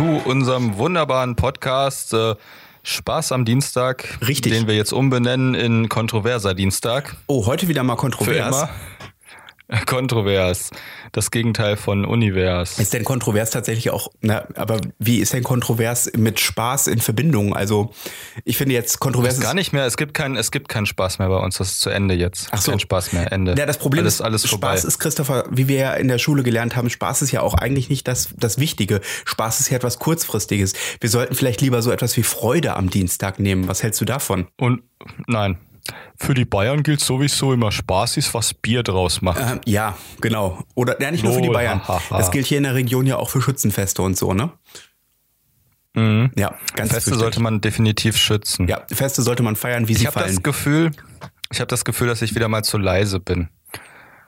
zu unserem wunderbaren Podcast äh, Spaß am Dienstag. Richtig. Den wir jetzt umbenennen in Kontroverser Dienstag. Oh, heute wieder mal Für kontrovers. immer. Kontrovers. Das Gegenteil von Univers. Ist denn kontrovers tatsächlich auch, na, aber wie ist denn kontrovers mit Spaß in Verbindung? Also, ich finde jetzt kontrovers Gar nicht mehr. Es gibt keinen, es gibt keinen Spaß mehr bei uns. Das ist zu Ende jetzt. Ach so. Kein Spaß mehr. Ende. Ja, das Problem alles, ist, alles vorbei. Spaß ist, Christopher, wie wir ja in der Schule gelernt haben, Spaß ist ja auch eigentlich nicht das, das Wichtige. Spaß ist ja etwas Kurzfristiges. Wir sollten vielleicht lieber so etwas wie Freude am Dienstag nehmen. Was hältst du davon? Und nein. Für die Bayern gilt sowieso immer Spaß ist, was Bier draus macht. Ähm, ja, genau. Oder ja, nicht nur für die Bayern. Das gilt hier in der Region ja auch für Schützenfeste und so, ne? Ja, ganz Mhm. Feste fürchterlich. sollte man definitiv schützen. Ja, Feste sollte man feiern, wie Ich sie fallen. das Gefühl, ich habe das Gefühl, dass ich wieder mal zu leise bin.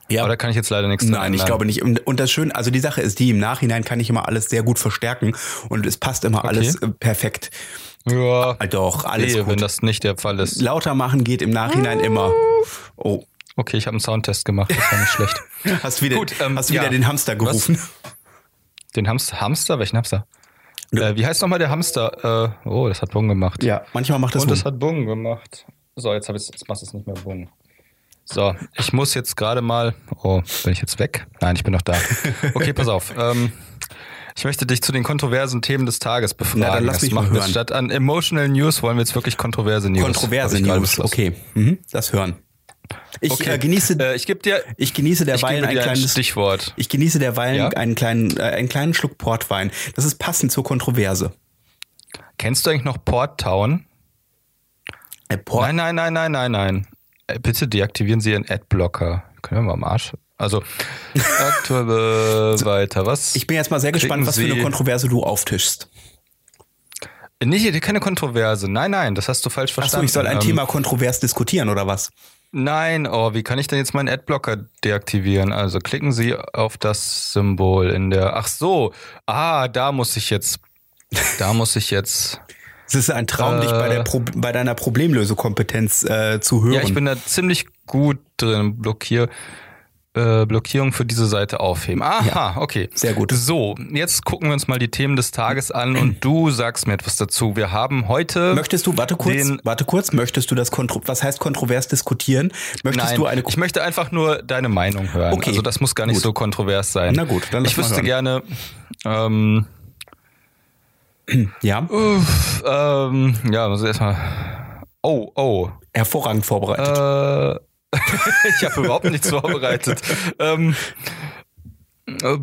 ja. Aber da kann ich jetzt leider nichts dran Nein, ich ändern. glaube nicht. Und das Schöne, also die Sache ist die, im Nachhinein kann ich immer alles sehr gut verstärken und es passt immer alles äh, perfekt. Ja, Ah, Doch, alles wenn gut. das nicht der Fall ist. Lauter machen geht im Nachhinein immer. Oh, Okay, ich habe einen Soundtest gemacht, das war nicht schlecht. hast wieder, Gut, ähm, hast du wieder ja. den Hamster gerufen? Den Hamster, Hamster? Welchen Hamster? Äh, wie heißt nochmal der Hamster? Äh, oh, das hat Bung gemacht. Ja, manchmal macht das Und das Wum. hat Bung gemacht. So, jetzt, ich's, jetzt machst du es nicht mehr Bung. So, ich muss jetzt gerade mal. Oh, bin ich jetzt weg? Nein, ich bin noch da. Okay, pass auf. Ähm, ich möchte dich zu den kontroversen Themen des Tages befragen. Na, dann lass Das mich mal hören. Statt an Emotional News wollen wir jetzt wirklich kontroverse News. Kontroverse News. Okay, mhm. das hören. Ich Okay. äh, genieße, Äh, ich gebe dir, ich genieße derweilen ein kleines Stichwort. Ich genieße derweilen Ja? einen kleinen, äh, einen kleinen Schluck Portwein. Das ist passend zur Kontroverse. Kennst du eigentlich noch Port Town? Äh, Port, Nein, nein, nein, nein, nein, nein. Äh, Bitte deaktivieren Sie Ihren Adblocker. Können wir mal am Arsch? Also, aktuell weiter. Was? Ich bin jetzt mal sehr gespannt, was für eine Kontroverse du auftischst. Nicht, keine Kontroverse. Nein, nein, das hast du falsch Achso, verstanden. ich soll ein Ähm, Thema kontrovers diskutieren oder was? Nein, oh, wie kann ich denn jetzt meinen Adblocker deaktivieren? Also klicken Sie auf das Symbol in der. Ach so, ah, da muss ich jetzt. Da muss ich jetzt. Es ist ein Traum, dich bei, der Pro bei deiner Problemlösekompetenz äh, zu hören. Ja, ich bin da ziemlich gut drin. Blockier, äh, Blockierung für diese Seite aufheben. Aha, okay. sehr gut. So, jetzt gucken wir uns mal die Themen des Tages an und du sagst mir etwas dazu. Wir haben heute. Möchtest du, warte kurz, Den- warte kurz, möchtest du das kontro was heißt kontrovers diskutieren? Möchtest Nein, du eine ich möchte einfach nur deine Meinung hören. Okay, Also das muss gar nicht gut. so kontrovers sein. Na gut, dann lass Ich wüsste hören. gerne, ähm, ja, ähm, ja, muss ich erstmal. Oh, oh. hervorragend vorbereitet. Äh, ich habe überhaupt nichts vorbereitet. ähm, äh,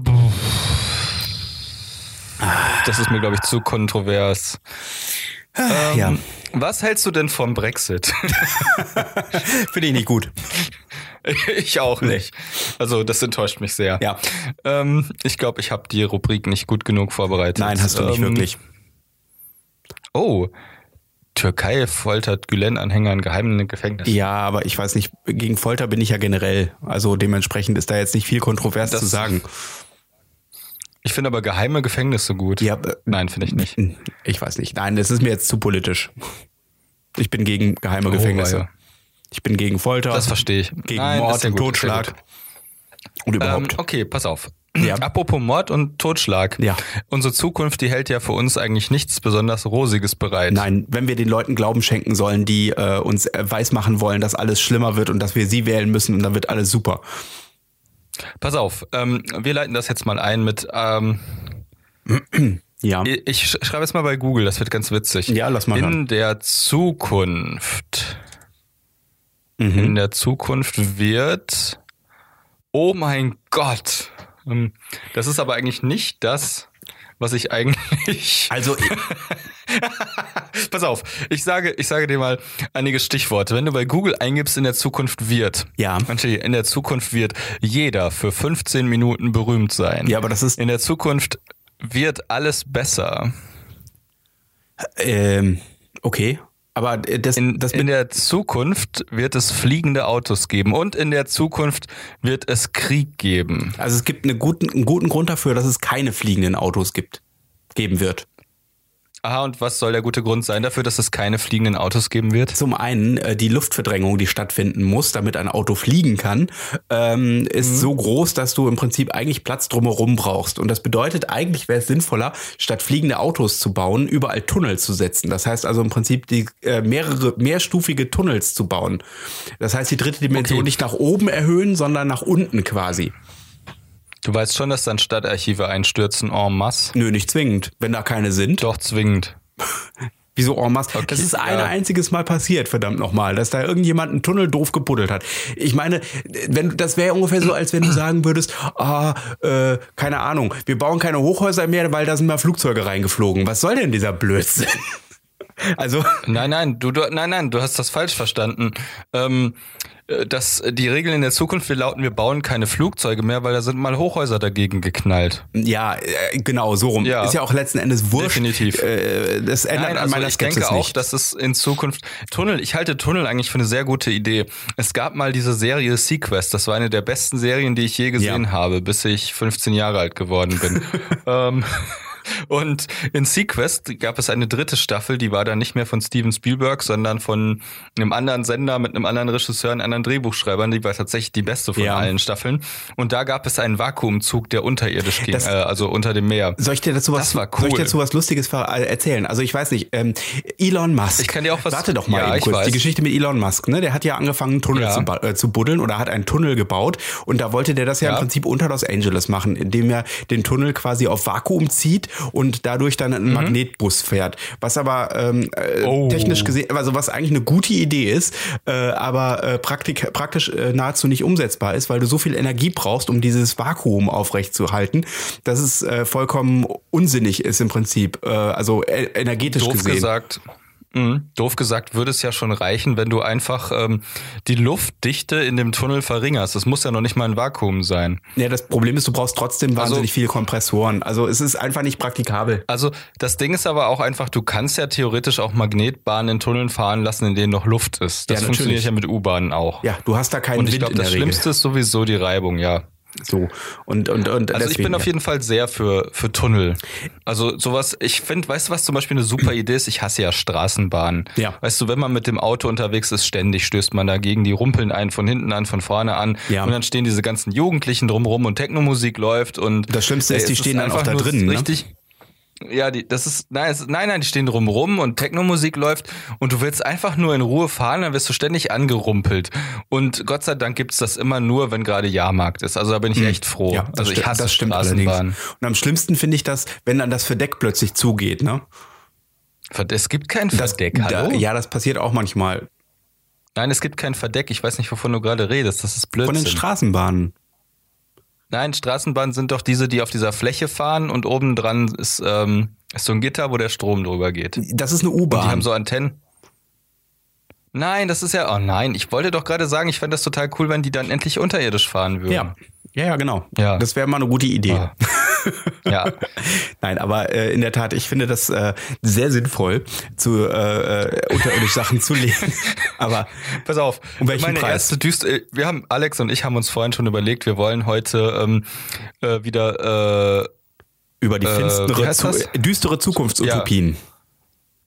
das ist mir, glaube ich, zu kontrovers. Ähm, ja, Was hältst du denn vom Brexit? finde ich nicht gut. ich auch nicht. Also, das enttäuscht mich sehr. Ja. Ähm, ich glaube, ich habe die Rubrik nicht gut genug vorbereitet. Nein, hast du nicht Ähm, wirklich. Oh, Türkei foltert Gülen-Anhänger in geheimen Gefängnis. Ja, aber ich weiß nicht, gegen Folter bin ich ja generell. Also dementsprechend ist da jetzt nicht viel kontrovers Das- zu sagen. Ich finde aber geheime Gefängnisse gut. Ja, äh, Nein, finde ich nicht. ich weiß nicht. Nein, das ist mir jetzt zu politisch. Ich bin gegen geheime Oh, Gefängnisse. weia. Ich bin gegen Folter. Das verstehe ich. Gegen Nein, Mord und ja Totschlag. Und Ähm, überhaupt. okay, pass auf. Ja. Apropos Mord und Totschlag. Ja. Unsere Zukunft, die hält ja für uns eigentlich nichts besonders Rosiges bereit. Nein, wenn wir den Leuten Glauben schenken sollen, die äh, uns äh, weismachen wollen, dass alles schlimmer wird und dass wir sie wählen müssen und dann wird alles super. Pass auf, ähm, wir leiten das jetzt mal ein mit, ähm, Ja. ich sch- schreibe jetzt mal bei Google, das wird ganz witzig. Ja, lass mal In hören. der Zukunft, Mhm. in der Zukunft wird, oh mein Gott, das ist aber eigentlich nicht das, was ich eigentlich Also Pass auf, ich sage, ich sage dir mal einige Stichworte. Wenn du bei Google eingibst, in der Zukunft wird, Ja. in der Zukunft wird jeder für 15 Minuten berühmt sein. Ja, aber das ist- In der Zukunft wird alles besser. ähm, okay. Aber das, In, das in der Zukunft wird es fliegende Autos geben und in der Zukunft wird es Krieg geben. also es gibt eine guten, einen guten Grund dafür, dass es keine fliegenden Autos gibt, geben wird. Aha, und was soll der gute Grund sein dafür, dass es keine fliegenden Autos geben wird? Zum einen äh, die Luftverdrängung, die stattfinden muss, damit ein Auto fliegen kann, ähm, ist mhm. so groß, dass du im Prinzip eigentlich Platz drumherum brauchst. Und das bedeutet, eigentlich wäre es sinnvoller, statt fliegende Autos zu bauen, überall Tunnel zu setzen. Das heißt also im Prinzip die äh, mehrere mehrstufige Tunnels zu bauen. Das heißt, die dritte Dimension okay. nicht nach oben erhöhen, sondern nach unten quasi. Du weißt schon, dass dann Stadtarchive einstürzen en masse? Nö, nicht zwingend. Wenn da keine sind. Doch, zwingend. Wieso en masse? Okay, das ist ein ja. einziges Mal passiert, verdammt nochmal, dass da irgendjemand einen Tunnel doof gebuddelt hat. Ich meine, wenn das wäre ungefähr so, als wenn du sagen würdest, ah, äh, keine Ahnung, wir bauen keine Hochhäuser mehr, weil da sind mal Flugzeuge reingeflogen. Was soll denn dieser Blödsinn? Also. Nein, nein, du, du, nein, nein, du hast das falsch verstanden. Ähm, äh, dass die Regeln in der Zukunft wir lauten, wir bauen keine Flugzeuge mehr, weil da sind mal Hochhäuser dagegen geknallt. Ja, äh, genau, so rum. Ja. Ist ja auch letzten Endes wurscht. Definitiv. Äh, das ändert Nein, also an meiner ich Skepsis denke auch, dass es in Zukunft Tunnel, ich halte Tunnel eigentlich für eine sehr gute Idee. Es gab mal diese Serie Sequest, das war eine der besten Serien, die ich je gesehen ja. habe, bis ich 15 Jahre alt geworden bin. ähm, und in Sequest gab es eine dritte Staffel, die war dann nicht mehr von Steven Spielberg, sondern von einem anderen Sender mit einem anderen Regisseur, einem anderen Drehbuchschreibern. Die war tatsächlich die beste von ja. allen Staffeln. Und da gab es einen Vakuumzug, der unterirdisch ging, das, äh, also unter dem Meer. Soll ich dir dazu was, das war cool. soll ich dir dazu was Lustiges erzählen? Also ich weiß nicht, ähm, Elon Musk. Ich kann dir auch was. Warte doch mal ja, eben kurz. Die Geschichte mit Elon Musk, ne? Der hat ja angefangen, einen Tunnel ja. zu, äh, zu buddeln oder hat einen Tunnel gebaut. Und da wollte der das ja, ja im Prinzip unter Los Angeles machen, indem er den Tunnel quasi auf Vakuum zieht und dadurch dann ein mhm. Magnetbus fährt. Was aber ähm, äh, oh. technisch gesehen, also was eigentlich eine gute Idee ist, äh, aber äh, praktik, praktisch äh, nahezu nicht umsetzbar ist, weil du so viel Energie brauchst, um dieses Vakuum aufrechtzuerhalten, dass es äh, vollkommen unsinnig ist im Prinzip. Äh, also äh, energetisch Doof gesehen. gesagt Mhm. Doof gesagt, würde es ja schon reichen, wenn du einfach ähm, die Luftdichte in dem Tunnel verringerst. Das muss ja noch nicht mal ein Vakuum sein. Ja, das Problem ist, du brauchst trotzdem also wahnsinnig also, viele Kompressoren. Also es ist einfach nicht praktikabel. Also das Ding ist aber auch einfach, du kannst ja theoretisch auch Magnetbahnen in Tunneln fahren lassen, in denen noch Luft ist. Das ja, funktioniert ja mit U-Bahnen auch. Ja, du hast da keinen Und ich glaube, das Schlimmste ist sowieso die Reibung, ja. So und und und also ich bin auf jeden Fall sehr für für Tunnel. Also sowas. Ich finde, weißt du, was zum Beispiel eine super Idee ist? Ich hasse ja Straßenbahnen. Ja. Weißt du, wenn man mit dem Auto unterwegs ist, ständig stößt man dagegen. Die rumpeln einen von hinten an, von vorne an. Ja. Und dann stehen diese ganzen Jugendlichen drumrum und Technomusik läuft und das Schlimmste ist, die stehen dann auch da drin. Ne? Richtig. Ne? Ja, die, das ist, nein, es, nein, nein, die stehen drumrum und Technomusik läuft und du willst einfach nur in Ruhe fahren, dann wirst du ständig angerumpelt. Und Gott sei Dank gibt's das immer nur, wenn gerade Jahrmarkt ist. Also da bin ich hm. echt froh. Ja, also ich hasse das stimmt allerdings. Und am schlimmsten finde ich das, wenn dann das Verdeck plötzlich zugeht, ne? Es gibt kein Verdeck, das, hallo? Da, ja, das passiert auch manchmal. Nein, es gibt kein Verdeck. Ich weiß nicht, wovon du gerade redest. Das ist Blödsinn. Von den Straßenbahnen. Nein, Straßenbahnen sind doch diese, die auf dieser Fläche fahren und oben dran ist, ähm, ist so ein Gitter, wo der Strom drüber geht. Das ist eine U-Bahn. Die haben so Antennen. Nein, das ist ja, oh nein, ich wollte doch gerade sagen, ich fände das total cool, wenn die dann endlich unterirdisch fahren würden. Ja, ja, ja genau. Ja. Das wäre mal eine gute Idee. Ah. Ja. Nein, aber äh, in der Tat, ich finde das äh, sehr sinnvoll, zu äh, äh unterirdisch Sachen zu legen. aber pass auf, um welchen meine Preis? erste düster, wir haben Alex und ich haben uns vorhin schon überlegt, wir wollen heute ähm, äh, wieder äh, über die finstere, äh, düstere Zukunftsutopien. Ja.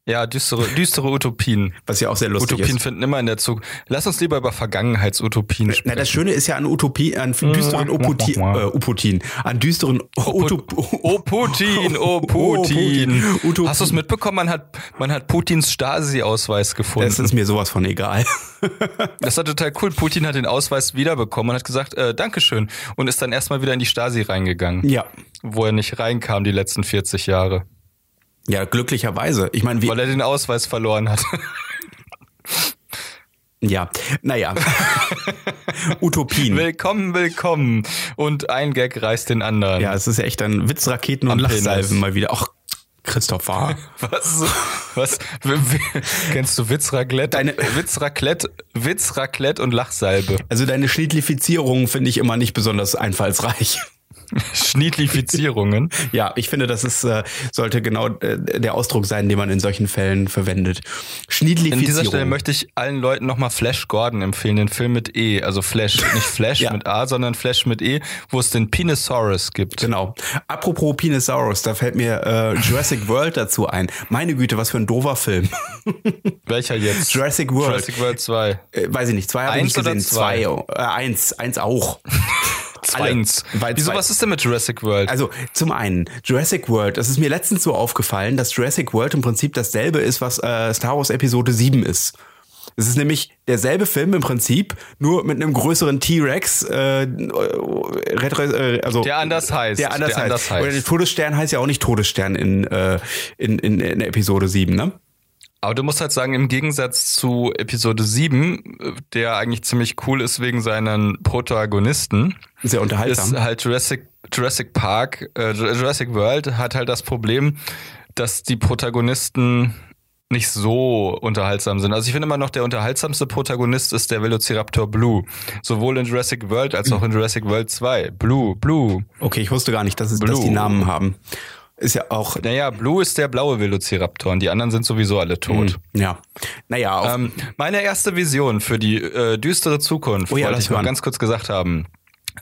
Ja, düstere, düstere Utopien. Was ja auch sehr lustig Utopien ist. finden immer in der Zukunft. Lass uns lieber über Vergangenheitsutopien sprechen. Na, das Schöne ist ja an Utopie, an düsteren Uputin, äh, Uputin, an düsteren Utop Oh Putin, oh Putin. Utopien. Hast du es mitbekommen? Man hat, man hat Putins Stasi-Ausweis gefunden. Das ist mir sowas von egal. das war total cool. Putin hat den Ausweis wiederbekommen und hat gesagt, äh, Dankeschön. Und ist dann erstmal wieder in die Stasi reingegangen. Ja. Wo er nicht reinkam die letzten 40 Jahre. Ja, glücklicherweise. Ich meine, weil er den Ausweis verloren hat. Ja, naja. Utopien. Willkommen, willkommen. Und ein Gag reißt den anderen. Ja, es ist ja echt ein Witzraketen und Lachsalven mal wieder. Ach, Christopher. Was? Was? Kennst du Witzraclette? Deine Witzraclette, Witzraclette und Lachsalbe. Also deine Schädlifizierung finde ich immer nicht besonders einfallsreich. Schniedlifizierungen. ja, ich finde, das ist, äh, sollte genau äh, der Ausdruck sein, den man in solchen Fällen verwendet. Schniedlifizierung. In dieser Stelle möchte ich allen Leuten nochmal Flash Gordon empfehlen, den Film mit E. Also Flash, nicht Flash ja. mit A, sondern Flash mit E, wo es den Pinosaurus gibt. Genau. Apropos Pinosaurus, da fällt mir äh, Jurassic World dazu ein. Meine Güte, was für ein doofer Film. Welcher jetzt? Jurassic World. Jurassic World 2. Äh, weiß ich nicht, zwei habe ich nicht gesehen. Zwei. zwei. Eins, eins auch. Zweins. Wieso, zwei. was ist denn mit Jurassic World? Also, zum einen, Jurassic World, das ist mir letztens so aufgefallen, dass Jurassic World im Prinzip dasselbe ist, was äh, Star Wars Episode 7 ist. Es ist nämlich derselbe Film im Prinzip, nur mit einem größeren T-Rex, äh, äh, also der anders heißt. Der anders, der heißt. anders heißt. Oder der Todesstern heißt ja auch nicht Todesstern in, äh, in, in, in Episode 7, ne? Aber du musst halt sagen, im Gegensatz zu Episode 7, der eigentlich ziemlich cool ist wegen seinen Protagonisten, sehr unterhaltsam. Ist halt Jurassic, Jurassic Park, äh, Jurassic World hat halt das Problem, dass die Protagonisten nicht so unterhaltsam sind. Also ich finde immer noch, der unterhaltsamste Protagonist ist der Velociraptor Blue. Sowohl in Jurassic World als auch in Jurassic World 2. Blue, Blue. Okay, ich wusste gar nicht, dass, es, dass die Namen haben. Ist ja auch. Naja, Blue ist der blaue Velociraptor und die anderen sind sowieso alle tot. Mhm, ja. Naja. Ähm, meine erste Vision für die äh, düstere Zukunft, oh ja, wollte ich mal ganz kurz gesagt haben.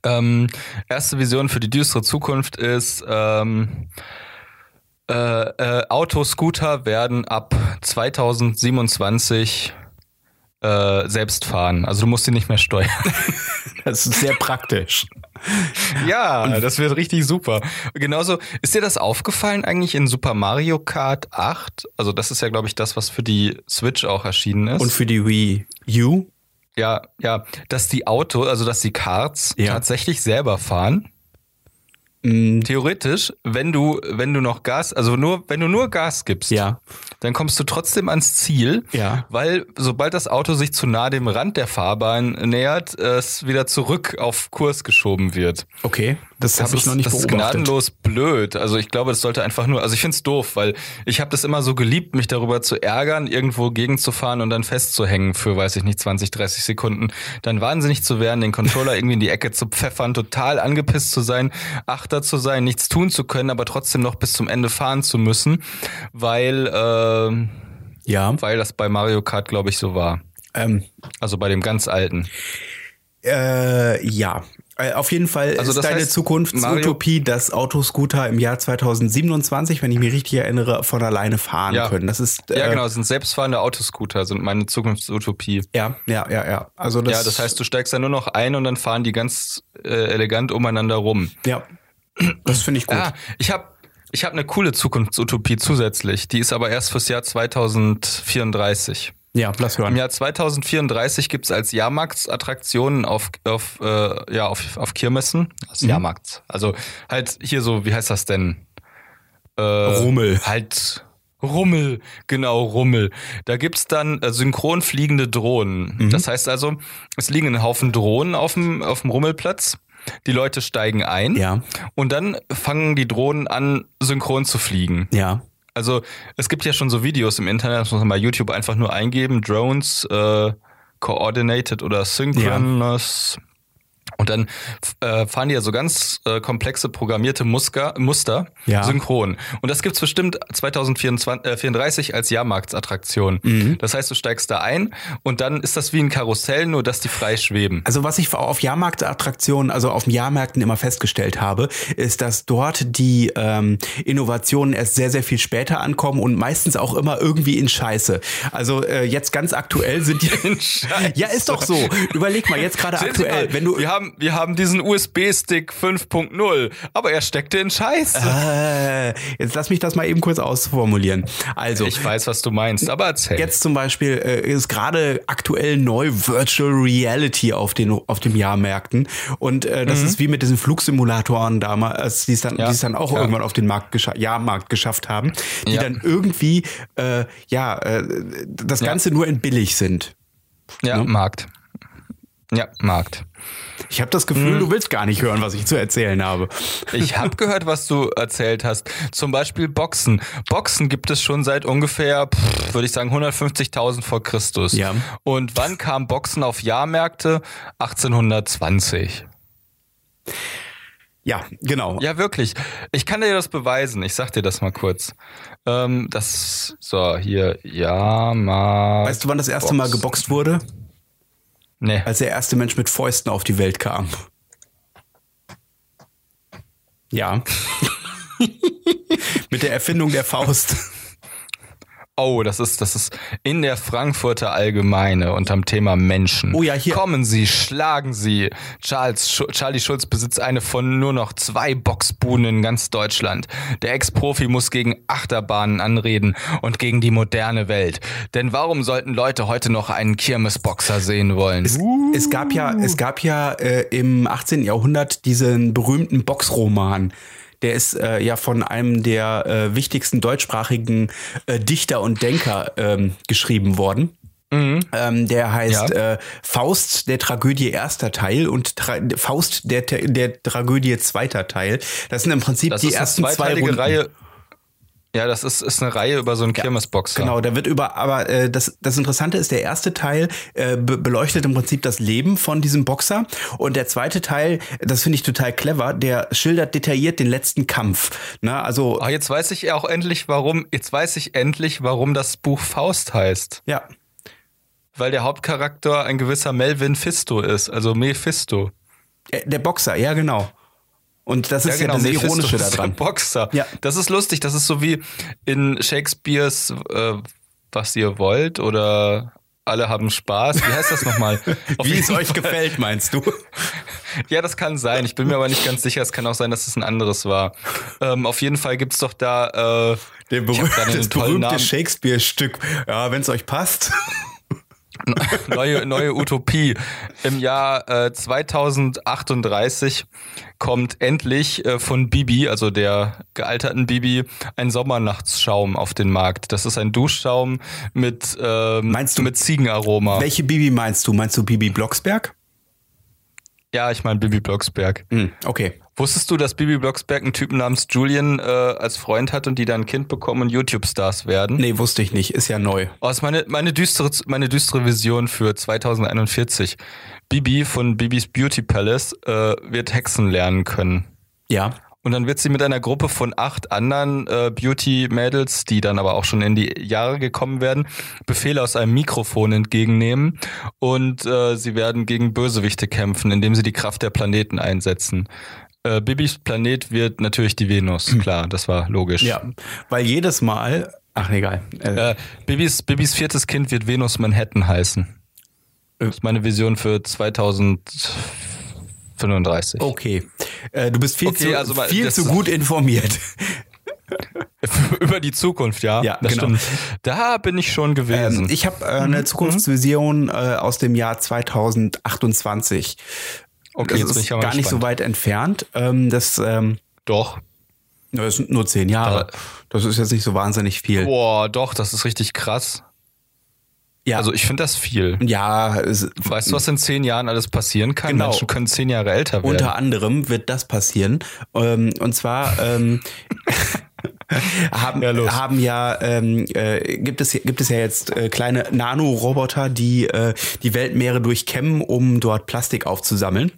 Ähm, erste Vision für die düstere Zukunft ist, ähm, äh, äh, Autoscooter werden ab 2027 äh, selbst fahren. Also du musst sie nicht mehr steuern. das ist sehr praktisch. Ja, das wird richtig super. Genauso, ist dir das aufgefallen eigentlich in Super Mario Kart 8? Also das ist ja, glaube ich, das, was für die Switch auch erschienen ist. Und für die Wii U? Ja, ja, dass die Autos, also dass die Karts ja. tatsächlich selber fahren. Mhm. Theoretisch, wenn du, wenn du noch Gas, also nur, wenn du nur Gas gibst, ja. dann kommst du trotzdem ans Ziel, ja. weil sobald das Auto sich zu nah dem Rand der Fahrbahn nähert, es wieder zurück auf Kurs geschoben wird. Okay. Das, das habe ich noch nicht das beobachtet. Das ist gnadenlos blöd. Also ich glaube, das sollte einfach nur, also ich finde es doof, weil ich habe das immer so geliebt, mich darüber zu ärgern, irgendwo gegenzufahren und dann festzuhängen für, weiß ich nicht, 20, 30 Sekunden. Dann wahnsinnig zu werden, den Controller irgendwie in die Ecke zu pfeffern, total angepisst zu sein, Achter zu sein, nichts tun zu können, aber trotzdem noch bis zum Ende fahren zu müssen, weil, äh, ja. weil das bei Mario Kart, glaube ich, so war. Ähm, also bei dem ganz alten. Äh, ja, auf jeden Fall also ist deine Zukunftsutopie, dass Autoscooter im Jahr 2027, wenn ich mich richtig erinnere, von alleine fahren ja. können. Das ist äh, ja genau, sind selbstfahrende Autoscooter sind meine Zukunftsutopie. Ja, ja, ja, ja. Also das ja, das heißt, du steigst da nur noch ein und dann fahren die ganz äh, elegant umeinander rum. Ja, das finde ich gut. Ah, ich habe ich habe eine coole Zukunftsutopie zusätzlich. Die ist aber erst fürs Jahr 2034. Ja, lass hören. Im Jahr 2034 gibt es als Jahrmarktsattraktionen auf, auf, äh, ja, auf, auf Kirmessen. Als mhm. Jahrmarkt. Also halt hier so, wie heißt das denn? Äh, Rummel. Halt Rummel, genau, Rummel. Da gibt's dann äh, synchron fliegende Drohnen. Mhm. Das heißt also, es liegen ein Haufen Drohnen auf dem, auf dem Rummelplatz. Die Leute steigen ein ja. und dann fangen die Drohnen an, synchron zu fliegen. Ja. Also es gibt ja schon so Videos im Internet, das muss man bei YouTube einfach nur eingeben, Drones äh, Coordinated oder Synchronous. Ja. Und dann äh, fahren die ja so ganz äh, komplexe programmierte Musker, Muster ja. synchron. Und das gibt's bestimmt 2034 äh, als Jahrmarktsattraktion. Mhm. Das heißt, du steigst da ein und dann ist das wie ein Karussell, nur dass die frei schweben. Also was ich auf Jahrmarktattraktionen, also auf Jahrmärkten immer festgestellt habe, ist, dass dort die ähm, Innovationen erst sehr, sehr viel später ankommen und meistens auch immer irgendwie in Scheiße. Also äh, jetzt ganz aktuell sind die... In Scheiße. Ja, ist doch so. Überleg mal, jetzt gerade aktuell, wenn du... Wir haben wir haben diesen USB-Stick 5.0, aber er steckte in Scheiße. Äh, jetzt lass mich das mal eben kurz ausformulieren. Also. Ich weiß, was du meinst, aber erzähl. Jetzt zum Beispiel äh, ist gerade aktuell neu Virtual Reality auf den, auf den Jahrmärkten. Und äh, das mhm. ist wie mit diesen Flugsimulatoren damals, die es dann, ja. die es dann auch ja. irgendwann auf den Markt gescha Jahrmarkt geschafft haben, die ja. dann irgendwie, äh, ja, äh, das Ganze nur in billig sind. Ja, ne? Markt. Ja, Markt. Ich habe das Gefühl, hm. du willst gar nicht hören, was ich zu erzählen habe. Ich habe gehört, was du erzählt hast. Zum Beispiel Boxen. Boxen gibt es schon seit ungefähr, würde ich sagen, 150.000 vor Christus. Ja. Und wann kam Boxen auf Jahrmärkte? 1820. Ja, genau. Ja, wirklich. Ich kann dir das beweisen. Ich sag dir das mal kurz. Ähm, das, so, hier, ja, mal. Weißt du, wann das erste Boxen. Mal geboxt wurde? Nee. Als der erste Mensch mit Fäusten auf die Welt kam. Ja. mit der Erfindung der Faust. Oh, das ist, das ist in der Frankfurter Allgemeine unterm Thema Menschen. Oh ja, hier. Kommen Sie, schlagen Sie. Charles, Sch Charlie Schulz besitzt eine von nur noch zwei Boxbuden in ganz Deutschland. Der Ex-Profi muss gegen Achterbahnen anreden und gegen die moderne Welt. Denn warum sollten Leute heute noch einen Kirmesboxer sehen wollen? Es, uh. es gab ja, es gab ja äh, im 18. Jahrhundert diesen berühmten Boxroman der ist äh, ja von einem der äh, wichtigsten deutschsprachigen äh, Dichter und Denker ähm, geschrieben worden. Mhm. Ähm, der heißt ja. äh, Faust der Tragödie erster Teil und Tra Faust der, der Tragödie zweiter Teil. Das sind im Prinzip das die ersten zwei. Reihe ja, das ist, ist eine Reihe über so einen ja, Kirmesboxer. Genau, da wird über, aber äh, das, das Interessante ist, der erste Teil äh, be beleuchtet im Prinzip das Leben von diesem Boxer und der zweite Teil, das finde ich total clever, der schildert detailliert den letzten Kampf. Ne? Also, ah, jetzt weiß ich auch endlich, warum, jetzt weiß ich endlich, warum das Buch Faust heißt. Ja. Weil der Hauptcharakter ein gewisser Melvin Fisto ist, also Mephisto. Äh, der Boxer, ja genau. Und das ist ja, genau, ja das Ironische daran. Boxer. Ja. Das ist lustig. Das ist so wie in Shakespeares äh, Was ihr wollt oder alle haben Spaß. Wie heißt das nochmal? wie es euch gefällt, meinst du? ja, das kann sein. Ich bin mir aber nicht ganz sicher. Es kann auch sein, dass es ein anderes war. Ähm, auf jeden Fall gibt's doch da äh, Der berüh das berühmte Shakespeare-Stück. Ja, wenn es euch passt. Neue, neue Utopie. Im Jahr äh, 2038 kommt endlich äh, von Bibi, also der gealterten Bibi, ein Sommernachtsschaum auf den Markt. Das ist ein Duschschaum mit, ähm, meinst du, mit Ziegenaroma. Welche Bibi meinst du? Meinst du Bibi Blocksberg? Ja, ich meine Bibi Blocksberg. Mm, okay. Wusstest du, dass Bibi Blocksberg einen Typen namens Julian äh, als Freund hat und die dann ein Kind bekommen und YouTube-Stars werden? Nee, wusste ich nicht. Ist ja neu. Oh, das ist meine, meine, düstere, meine düstere Vision für 2041. Bibi von Bibis Beauty Palace äh, wird Hexen lernen können. Ja. Und dann wird sie mit einer Gruppe von acht anderen äh, Beauty-Mädels, die dann aber auch schon in die Jahre gekommen werden, Befehle aus einem Mikrofon entgegennehmen und äh, sie werden gegen Bösewichte kämpfen, indem sie die Kraft der Planeten einsetzen. Äh, Bibis Planet wird natürlich die Venus, hm. klar, das war logisch. Ja, weil jedes Mal, ach egal. Äh, Bibis, Bibis viertes Kind wird Venus Manhattan heißen. Das ist meine Vision für 2000. 35. Okay. Äh, du bist viel, okay, zu, also, viel zu gut informiert. Über die Zukunft, ja. Ja, das genau. stimmt. Da bin ich schon gewesen. Ähm, ich habe äh, eine mhm. Zukunftsvision äh, aus dem Jahr 2028. Okay, das jetzt ist gar nicht so weit entfernt. Ähm, das ähm, doch. Das sind nur zehn Jahre. Das ist jetzt nicht so wahnsinnig viel. Boah, doch, das ist richtig krass. Ja. Also ich finde das viel. Ja. Es, weißt du, was in zehn Jahren alles passieren kann? Genau. Menschen können zehn Jahre älter werden. Unter anderem wird das passieren. Ähm, und zwar ähm, haben ja, haben ja ähm, äh, gibt es gibt es ja jetzt äh, kleine Nanoroboter, die äh, die Weltmeere durchkämmen, um dort Plastik aufzusammeln.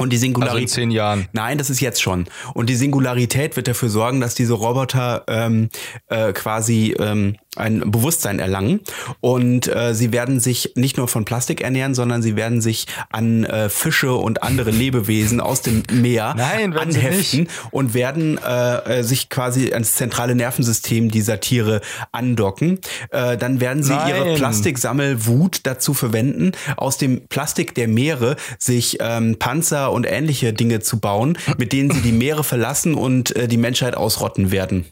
Und die Singularität. Also in zehn Jahren. Nein, das ist jetzt schon. Und die Singularität wird dafür sorgen, dass diese Roboter ähm, äh, quasi ähm, ein Bewusstsein erlangen und äh, sie werden sich nicht nur von Plastik ernähren, sondern sie werden sich an äh, Fische und andere Lebewesen aus dem Meer Nein, anheften und werden äh, äh, sich quasi ans zentrale Nervensystem dieser Tiere andocken. Äh, dann werden sie Nein. ihre Plastiksammelwut dazu verwenden, aus dem Plastik der Meere sich ähm, Panzer und ähnliche Dinge zu bauen, mit denen sie die Meere verlassen und äh, die Menschheit ausrotten werden.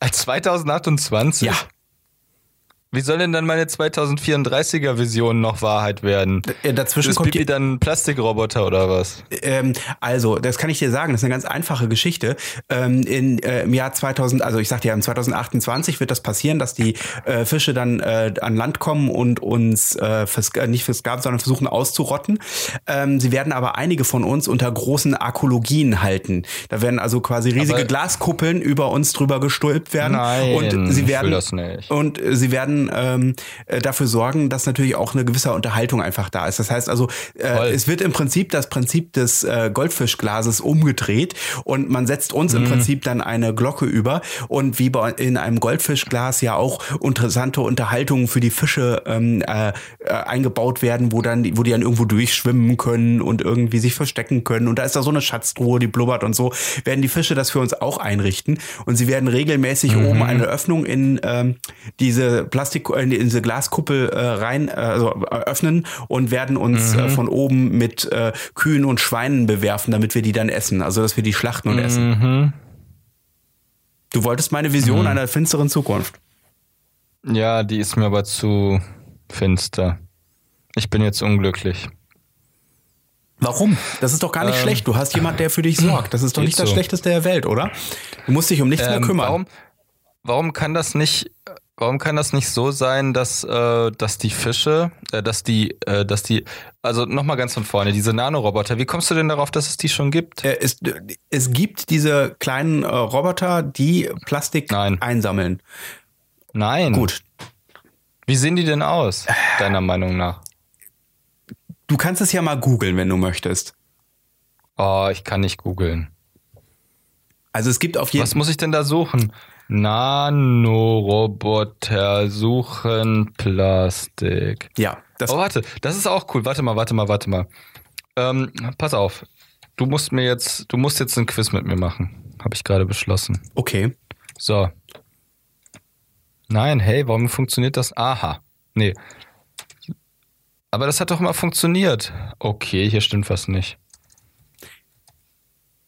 Als 2028? Ja. Wie soll denn dann meine 2034er Vision noch Wahrheit werden? Ja, dazwischen ist kommt Bibi dann Plastikroboter oder was? Ähm, also, das kann ich dir sagen, das ist eine ganz einfache Geschichte. Ähm, in, äh, Im Jahr 2000, also ich sagte ja, im 2028 wird das passieren, dass die äh, Fische dann äh, an Land kommen und uns äh, fürs, äh, nicht fürs Gab, sondern versuchen auszurotten. Ähm, sie werden aber einige von uns unter großen Arkologien halten. Da werden also quasi riesige aber Glaskuppeln über uns drüber gestülpt werden. Nein, und sie werden, ich will das nicht. Und sie werden ähm, äh, dafür sorgen, dass natürlich auch eine gewisse Unterhaltung einfach da ist. Das heißt also, äh, es wird im Prinzip das Prinzip des äh, Goldfischglases umgedreht und man setzt uns mhm. im Prinzip dann eine Glocke über und wie bei in einem Goldfischglas ja auch interessante Unterhaltungen für die Fische ähm, äh, äh, eingebaut werden, wo dann, wo die dann irgendwo durchschwimmen können und irgendwie sich verstecken können. Und da ist da so eine Schatztruhe, die blubbert und so, werden die Fische das für uns auch einrichten. Und sie werden regelmäßig mhm. oben eine Öffnung in ähm, diese Plastik, äh, in diese Glaskuppel äh, rein, äh, also äh, öffnen und werden uns mhm. äh, von oben mit äh, Kühen und Schweinen bewerfen, damit wir die dann essen. Also dass wir die schlachten und mhm. essen. Du wolltest meine Vision mhm. einer finsteren Zukunft. Ja, die ist mir aber zu finster. Ich bin jetzt unglücklich. Warum? Das ist doch gar nicht ähm, schlecht. Du hast jemand, der für dich sorgt. Das ist doch nicht das so. Schlechteste der Welt, oder? Du musst dich um nichts ähm, mehr kümmern. Warum, warum kann das nicht, warum kann das nicht so sein, dass, äh, dass die Fische, äh, dass die, äh, dass die, also nochmal ganz von vorne, diese Nanoroboter, wie kommst du denn darauf, dass es die schon gibt? Äh, es, es gibt diese kleinen äh, Roboter, die Plastik Nein. einsammeln. Nein. Gut. Wie sehen die denn aus, deiner Meinung nach? Du kannst es ja mal googeln, wenn du möchtest. Oh, ich kann nicht googeln. Also es gibt auf jeden Was muss ich denn da suchen? Nanoroboter suchen Plastik. Ja. Das oh, warte, das ist auch cool. Warte mal, warte mal, warte mal. Ähm, pass auf. Du musst mir jetzt, du musst jetzt ein Quiz mit mir machen. Habe ich gerade beschlossen. Okay. So. Nein, hey, warum funktioniert das? Aha. Nee. Aber das hat doch mal funktioniert. Okay, hier stimmt was nicht.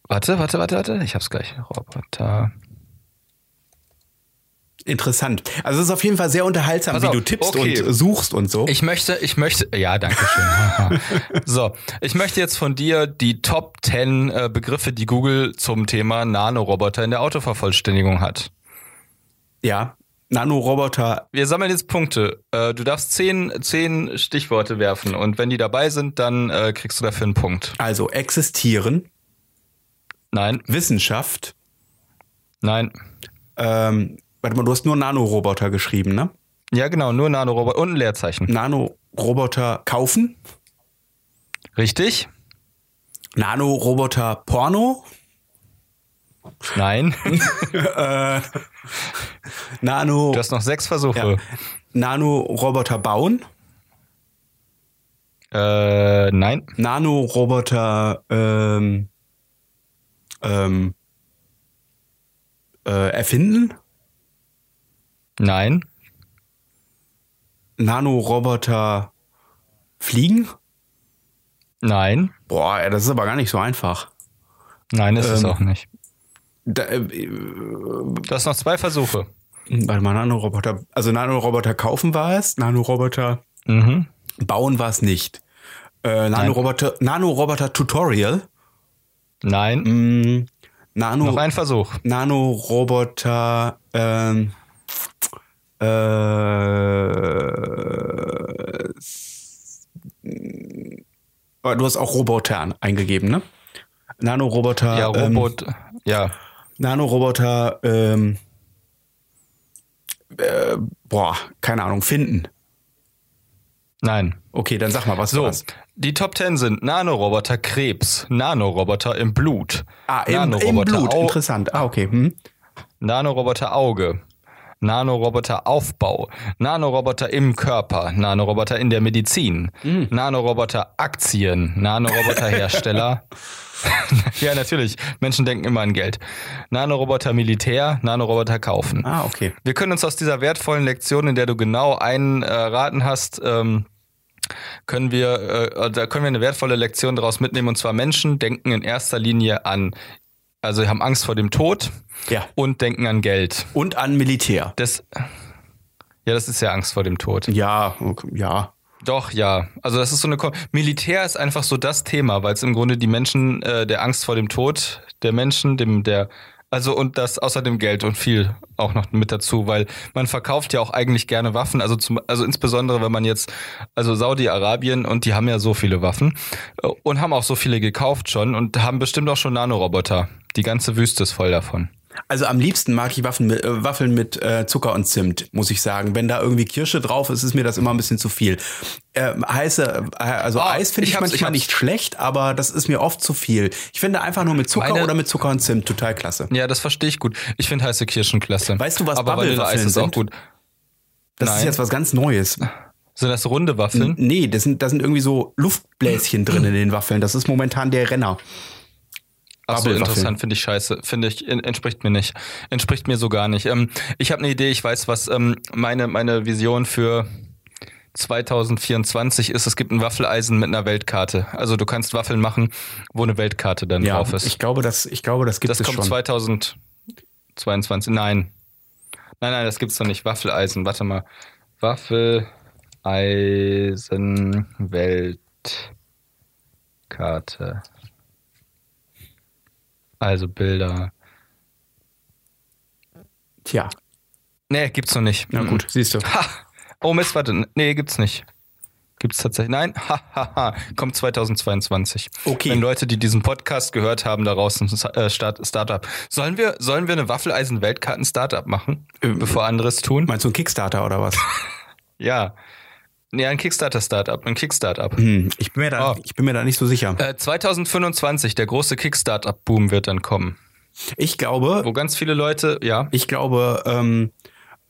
Warte, warte, warte, warte. Ich hab's gleich. Roboter. Interessant. Also es ist auf jeden Fall sehr unterhaltsam, also, wie du tippst okay. und suchst und so. Ich möchte, ich möchte, ja, danke schön. so, ich möchte jetzt von dir die Top 10 äh, Begriffe, die Google zum Thema Nanoroboter in der Autovervollständigung hat. Ja, Nanoroboter. Wir sammeln jetzt Punkte. Äh, du darfst zehn, zehn Stichworte werfen und wenn die dabei sind, dann äh, kriegst du dafür einen Punkt. Also existieren. Nein. Wissenschaft. Nein. Ähm, warte mal, du hast nur Nanoroboter geschrieben, ne? Ja, genau, nur Nanoroboter und ein Leerzeichen. Nanoroboter kaufen. Richtig. Nanoroboter Porno. Nein. äh, Nano. Du hast noch sechs Versuche. Ja. Nano-Roboter bauen. Äh, nein. Nano-Roboter ähm, ähm, äh, erfinden. Nein. Nano-Roboter fliegen. Nein. Boah, das ist aber gar nicht so einfach. Nein, ist ähm, es auch nicht. Da, äh, du hast noch zwei Versuche. Warte mal, Nanoroboter. Also Nanoroboter kaufen war es, Nanoroboter mhm. bauen war es nicht. Äh, Nanoroboter, Nanoroboter Tutorial. Nein. Mm, Nano, noch ein Versuch. Nanoroboter ähm, äh, du hast auch Robotern eingegeben, ne? Nanoroboter. Ja, Robot. Ähm, ja. Nanoroboter, ähm, äh, boah, keine Ahnung, finden. Nein. Okay, dann sag mal, was so. Was? Die Top 10 sind Nanoroboter Krebs, Nanoroboter im Blut. Ah, im, im Blut, Au interessant. Ah, okay. Hm. Nanoroboter Auge, Nanoroboter Aufbau, Nanoroboter im Körper, Nanoroboter in der Medizin, mhm. Nanoroboter Aktien, Nanoroboter Hersteller. ja, natürlich. Menschen denken immer an Geld. Nanoroboter Militär, Nanoroboter kaufen. Ah, okay. Wir können uns aus dieser wertvollen Lektion, in der du genau einen äh, raten hast, ähm, können wir, äh, da können wir eine wertvolle Lektion daraus mitnehmen. Und zwar Menschen denken in erster Linie an, also haben Angst vor dem Tod ja. und denken an Geld. Und an Militär. Das, ja, das ist ja Angst vor dem Tod. Ja, ja. Doch, ja. Also das ist so eine Ko Militär ist einfach so das Thema, weil es im Grunde die Menschen äh, der Angst vor dem Tod der Menschen, dem der also und das außerdem Geld und viel auch noch mit dazu, weil man verkauft ja auch eigentlich gerne Waffen, also zum, also insbesondere wenn man jetzt also Saudi-Arabien und die haben ja so viele Waffen äh, und haben auch so viele gekauft schon und haben bestimmt auch schon Nanoroboter. Die ganze Wüste ist voll davon. Also am liebsten mag ich Waffeln mit, äh, Waffeln mit äh, Zucker und Zimt, muss ich sagen. Wenn da irgendwie Kirsche drauf ist, ist mir das immer ein bisschen zu viel. Äh, heiße, äh, also oh, Eis finde ich, ich manchmal ich nicht schlecht, aber das ist mir oft zu viel. Ich finde einfach nur mit Zucker Meine, oder mit Zucker und Zimt total klasse. Ja, das verstehe ich gut. Ich finde heiße Kirschen klasse. Weißt du, was aber Bubble-Waffeln sind? Auch gut. Das Nein. ist jetzt was ganz Neues. Sind das runde Waffeln? N nee, das sind, da sind irgendwie so Luftbläschen drin in den Waffeln. Das ist momentan der Renner. So, interessant, finde ich scheiße. Finde ich, entspricht mir nicht. Entspricht mir so gar nicht. Ähm, ich habe eine Idee, ich weiß, was ähm, meine, meine Vision für 2024 ist, es gibt ein Waffeleisen mit einer Weltkarte. Also du kannst Waffeln machen, wo eine Weltkarte dann ja, drauf ist. Ich glaube, das, ich glaube, das gibt das es schon. Das kommt 2022. Nein. Nein, nein, das gibt's doch nicht. Waffeleisen, warte mal. Waffeleisen Weltkarte. Also Bilder. Tja. Nee, gibt's noch nicht. Na gut, siehst du. Ha! Oh Mist, warte. Nee, gibt's nicht. Gibt's tatsächlich. Nein, hahaha. Ha, ha. Kommt 2022. Okay. Wenn Leute, die diesen Podcast gehört haben, daraus ein äh, Start Startup. Sollen wir, sollen wir eine Waffeleisen-Weltkarten-Startup machen, ähm, bevor anderes tun? Meinst du ein Kickstarter oder was? ja. Nee, ein Kickstarter-Startup, ein Kickstartup. Hm, ich, bin mir da, oh. ich bin mir da nicht so sicher. Äh, 2025, der große Kickstarter-Boom wird dann kommen. Ich glaube. Wo ganz viele Leute, ja. Ich glaube, ähm,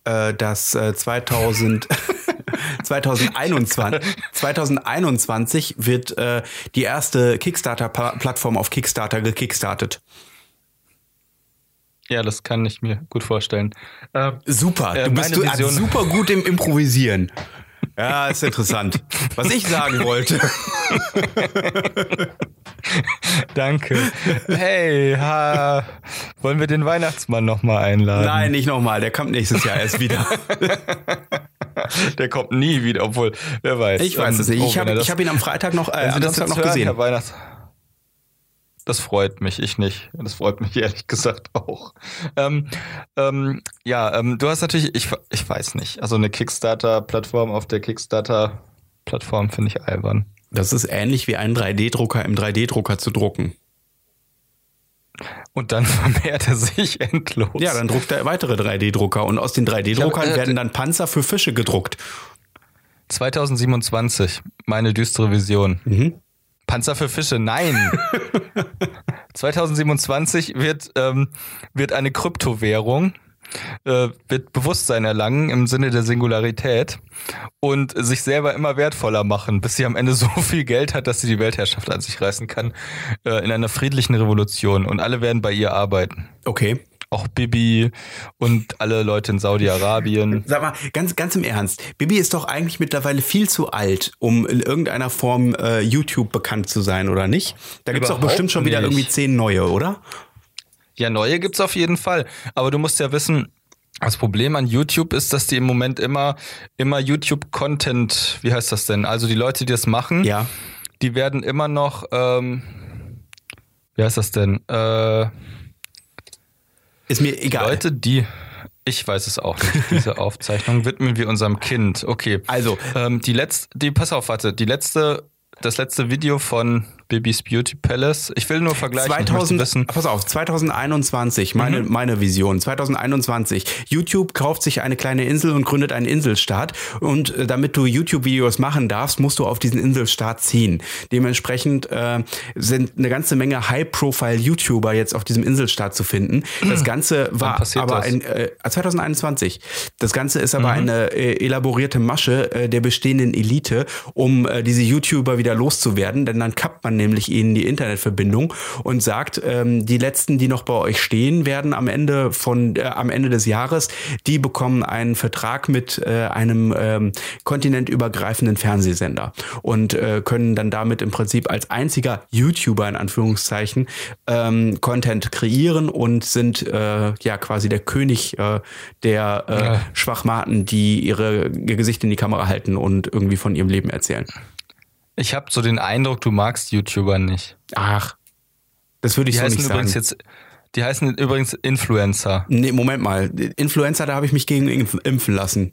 äh, dass äh, 2000, 2021, 2021 wird äh, die erste Kickstarter-Plattform auf Kickstarter gekickstartet. Ja, das kann ich mir gut vorstellen. Äh, super, du bist du, also super gut im Improvisieren. Ja, ist interessant. Was ich sagen wollte. Danke. Hey, ha, wollen wir den Weihnachtsmann nochmal einladen? Nein, nicht nochmal. Der kommt nächstes Jahr erst wieder. Der kommt nie wieder, obwohl, wer weiß. Ich weiß es nicht. Ich oh, habe hab ihn am Freitag noch, äh, am Samstag noch hören, gesehen. Herr Weihnachts das freut mich, ich nicht. Das freut mich ehrlich gesagt auch. Ähm, ähm, ja, ähm, du hast natürlich, ich, ich weiß nicht, also eine Kickstarter-Plattform auf der Kickstarter-Plattform finde ich albern. Das ist ähnlich wie einen 3D-Drucker im 3D-Drucker zu drucken. Und dann vermehrt er sich endlos. Ja, dann druckt er weitere 3D-Drucker und aus den 3D-Druckern äh, werden dann Panzer für Fische gedruckt. 2027, meine düstere Vision. Mhm. Panzer für Fische, nein. 2027 wird, ähm, wird eine Kryptowährung, äh, wird Bewusstsein erlangen im Sinne der Singularität und sich selber immer wertvoller machen, bis sie am Ende so viel Geld hat, dass sie die Weltherrschaft an sich reißen kann, äh, in einer friedlichen Revolution und alle werden bei ihr arbeiten. Okay auch Bibi und alle Leute in Saudi-Arabien. Sag mal, ganz, ganz im Ernst. Bibi ist doch eigentlich mittlerweile viel zu alt, um in irgendeiner Form äh, YouTube bekannt zu sein, oder nicht? Da gibt's doch bestimmt schon wieder irgendwie zehn neue, oder? Ja, neue gibt's auf jeden Fall. Aber du musst ja wissen, das Problem an YouTube ist, dass die im Moment immer, immer YouTube-Content, wie heißt das denn? Also die Leute, die das machen, ja. die werden immer noch, ähm, wie heißt das denn? Äh, ist mir egal. Leute, die. Ich weiß es auch nicht. Diese Aufzeichnung widmen wir unserem Kind. Okay. Also. Ähm, die letzte, die, pass auf, warte. Die letzte, das letzte Video von Bibis Beauty Palace. Ich will nur vergleichen. 2000, wissen. Pass auf, 2021, meine, mhm. meine Vision. 2021. YouTube kauft sich eine kleine Insel und gründet einen Inselstaat. Und äh, damit du YouTube-Videos machen darfst, musst du auf diesen Inselstaat ziehen. Dementsprechend äh, sind eine ganze Menge High-Profile-YouTuber jetzt auf diesem Inselstaat zu finden. Das Ganze war aber das? ein äh, 2021. Das Ganze ist aber mhm. eine äh, elaborierte Masche äh, der bestehenden Elite, um äh, diese YouTuber wieder loszuwerden. Denn dann kappt man nämlich ihnen die Internetverbindung und sagt, ähm, die letzten, die noch bei euch stehen, werden am Ende von äh, am Ende des Jahres, die bekommen einen Vertrag mit äh, einem ähm, kontinentübergreifenden Fernsehsender und äh, können dann damit im Prinzip als einziger YouTuber in Anführungszeichen ähm, Content kreieren und sind äh, ja quasi der König äh, der äh, ja. Schwachmaten, die ihre ihr Gesicht in die Kamera halten und irgendwie von ihrem Leben erzählen. Ich habe so den Eindruck, du magst YouTuber nicht. Ach, das würde ich die so nicht sagen. Jetzt, die heißen übrigens Influencer. Nee, Moment mal. Influencer, da habe ich mich gegen impfen lassen.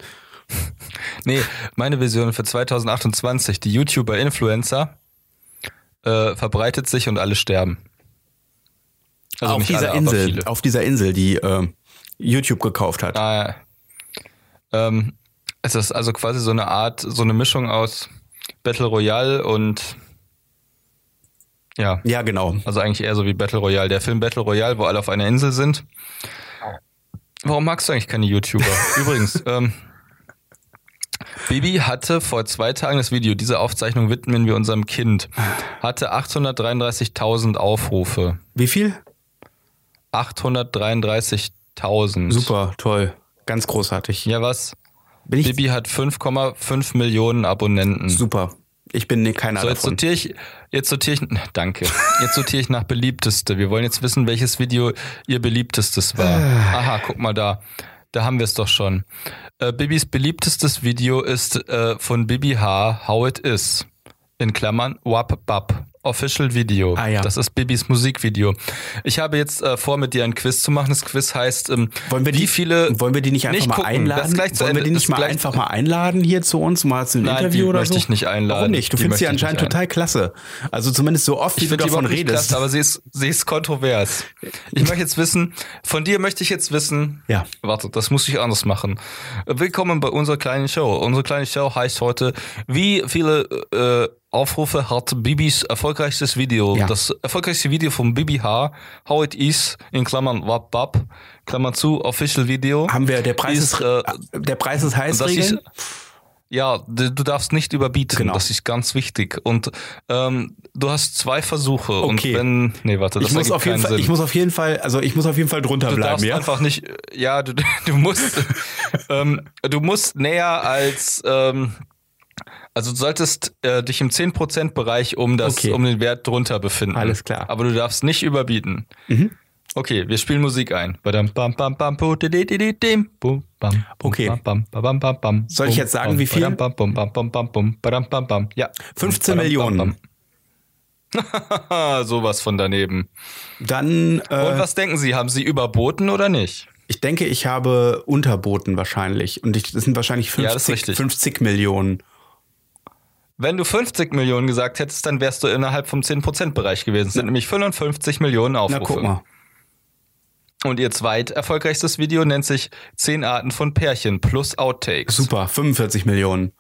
nee, meine Vision für 2028, die YouTuber-Influencer äh, verbreitet sich und alle sterben. Also auf dieser alle, Insel, auf dieser Insel, die äh, YouTube gekauft hat. Ah, ja. Ähm, es ist also quasi so eine Art, so eine Mischung aus Battle Royale und ja. Ja, genau. Also eigentlich eher so wie Battle Royale. Der Film Battle Royale, wo alle auf einer Insel sind. Warum magst du eigentlich keine YouTuber? Übrigens, ähm, Bibi hatte vor zwei Tagen das Video, diese Aufzeichnung widmen wir unserem Kind, hatte 833.000 Aufrufe. Wie viel? 833.000. Super, toll. Ganz großartig. Ja, was? Bibi hat 5,5 Millionen Abonnenten. Super. Ich bin keiner so, jetzt davon. Sortiere ich, jetzt sortiere ich, danke. Jetzt sortiere ich nach beliebteste. Wir wollen jetzt wissen, welches Video ihr beliebtestes war. Aha, guck mal da. Da haben wir es doch schon. Äh, Bibis beliebtestes Video ist äh, von Bibi H. How It Is. In Klammern Wap Bap. Official Video. Ah, ja. Das ist Bibis Musikvideo. Ich habe jetzt äh, vor, mit dir ein Quiz zu machen. Das Quiz heißt, ähm, wollen wir die, wie viele. Wollen wir die nicht einfach nicht mal gucken. einladen? wollen wir die nicht mal einfach mal einladen hier zu uns, mal zu einem Nein, Interview oder möchte so? ich nicht einladen. Warum nicht? Du die findest sie anscheinend total klasse. Also zumindest so oft, wie ich du davon redest. Klasse, aber sie ist, sie ist kontrovers. Ich möchte jetzt wissen, von dir möchte ich jetzt wissen. Ja. Warte, das muss ich anders machen. Willkommen bei unserer kleinen Show. Unsere kleine Show heißt heute, wie viele äh, Aufrufe hat Bibis erfolgreichstes Video. Ja. Das erfolgreichste Video von Bibi H. How It Is, in Klammern Wap Wap, Klammern zu, Official Video. Haben wir, der Preis ist, äh, der Preis ist heiß ich, Ja, du, du darfst nicht überbieten, genau. das ist ganz wichtig. Und ähm, du hast zwei Versuche. Okay. Und wenn, nee, warte, das ich muss auf jeden Fall, Sinn. Ich muss auf jeden Fall, also ich muss auf jeden Fall drunter du bleiben. Du darfst ja? einfach nicht, ja, du, du musst, ähm, du musst näher als ähm, also du solltest äh, dich im 10% Bereich um, das, okay. um den Wert drunter befinden. Alles klar. Aber du darfst nicht überbieten. Mhm. Okay, wir spielen Musik ein. Okay. Soll ich jetzt sagen, wie viel? Ja. 15 Millionen. Sowas von daneben. Dann. Äh, Und was denken Sie? Haben Sie überboten oder nicht? Ich denke, ich habe unterboten wahrscheinlich. Und ich, das sind wahrscheinlich 50, ja, 50 Millionen. Wenn du 50 Millionen gesagt hättest, dann wärst du innerhalb vom 10%-Bereich gewesen. Das sind nämlich 55 Millionen Aufrufe. Na, guck mal. Und ihr zweit erfolgreichstes Video nennt sich 10 Arten von Pärchen plus Outtakes. Super, 45 Millionen.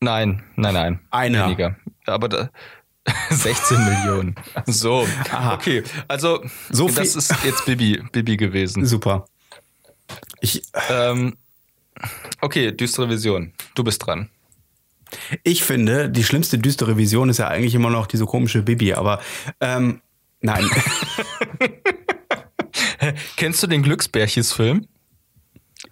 Nein, nein, nein. Eine. Weniger. Aber da, 16 Millionen. So. Aha. Okay, also so viel. das ist jetzt Bibi, Bibi gewesen. Super. Ich, ähm, okay, düstere Vision. Du bist dran. Ich finde, die schlimmste düstere Vision ist ja eigentlich immer noch diese komische Bibi, aber ähm, nein. Kennst du den Glücksbärchis-Film?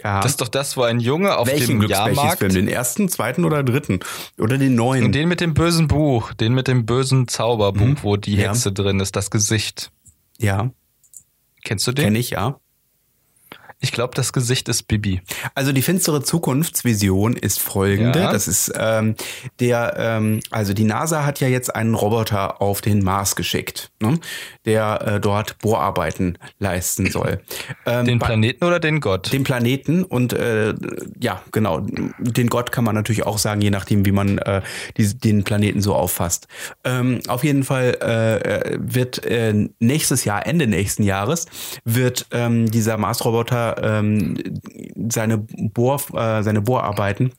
Ja. Das ist doch das, wo ein Junge auf Welchen dem Jahrmarkt... Film? Den ersten, zweiten oder dritten? Oder den neuen? Den mit dem bösen Buch, den mit dem bösen Zauberbuch, mhm. wo die Hexe ja. drin ist, das Gesicht. Ja. Kennst du den? Kenn ich, ja. Ich glaube, das Gesicht ist Bibi. Also die finstere Zukunftsvision ist folgende. Ja. Das ist ähm, der, ähm, also die NASA hat ja jetzt einen Roboter auf den Mars geschickt, ne? der äh, dort Bohrarbeiten leisten soll. Ähm, den Planeten oder den Gott? Den Planeten und äh, ja, genau. Den Gott kann man natürlich auch sagen, je nachdem, wie man äh, die, den Planeten so auffasst. Ähm, auf jeden Fall äh, wird äh, nächstes Jahr, Ende nächsten Jahres, wird ähm, dieser Mars-Roboter ähm, seine, Bohr, äh, seine Bohrarbeiten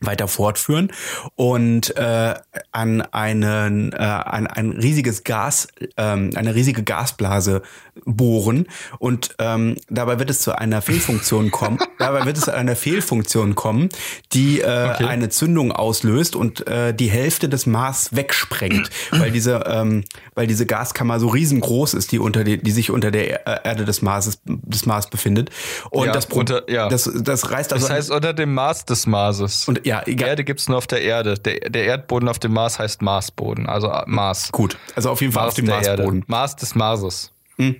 weiter fortführen und äh, an einen äh, an ein riesiges Gas ähm, eine riesige Gasblase bohren und ähm, dabei wird es zu einer Fehlfunktion kommen dabei wird es zu einer Fehlfunktion kommen die äh, okay. eine Zündung auslöst und äh, die Hälfte des Mars wegsprengt weil diese ähm, weil diese Gaskammer so riesengroß ist die unter die, die sich unter der Erde des Marses des Mars befindet und ja, das, unter, ja. das das reißt also das heißt unter dem Mars des Marses und ja, egal. Erde gibt's nur auf der Erde. Der, der Erdboden auf dem Mars heißt Marsboden, also Mars. Gut, also auf jeden Fall Mars auf dem Marsboden. Mars des Marses. Hm.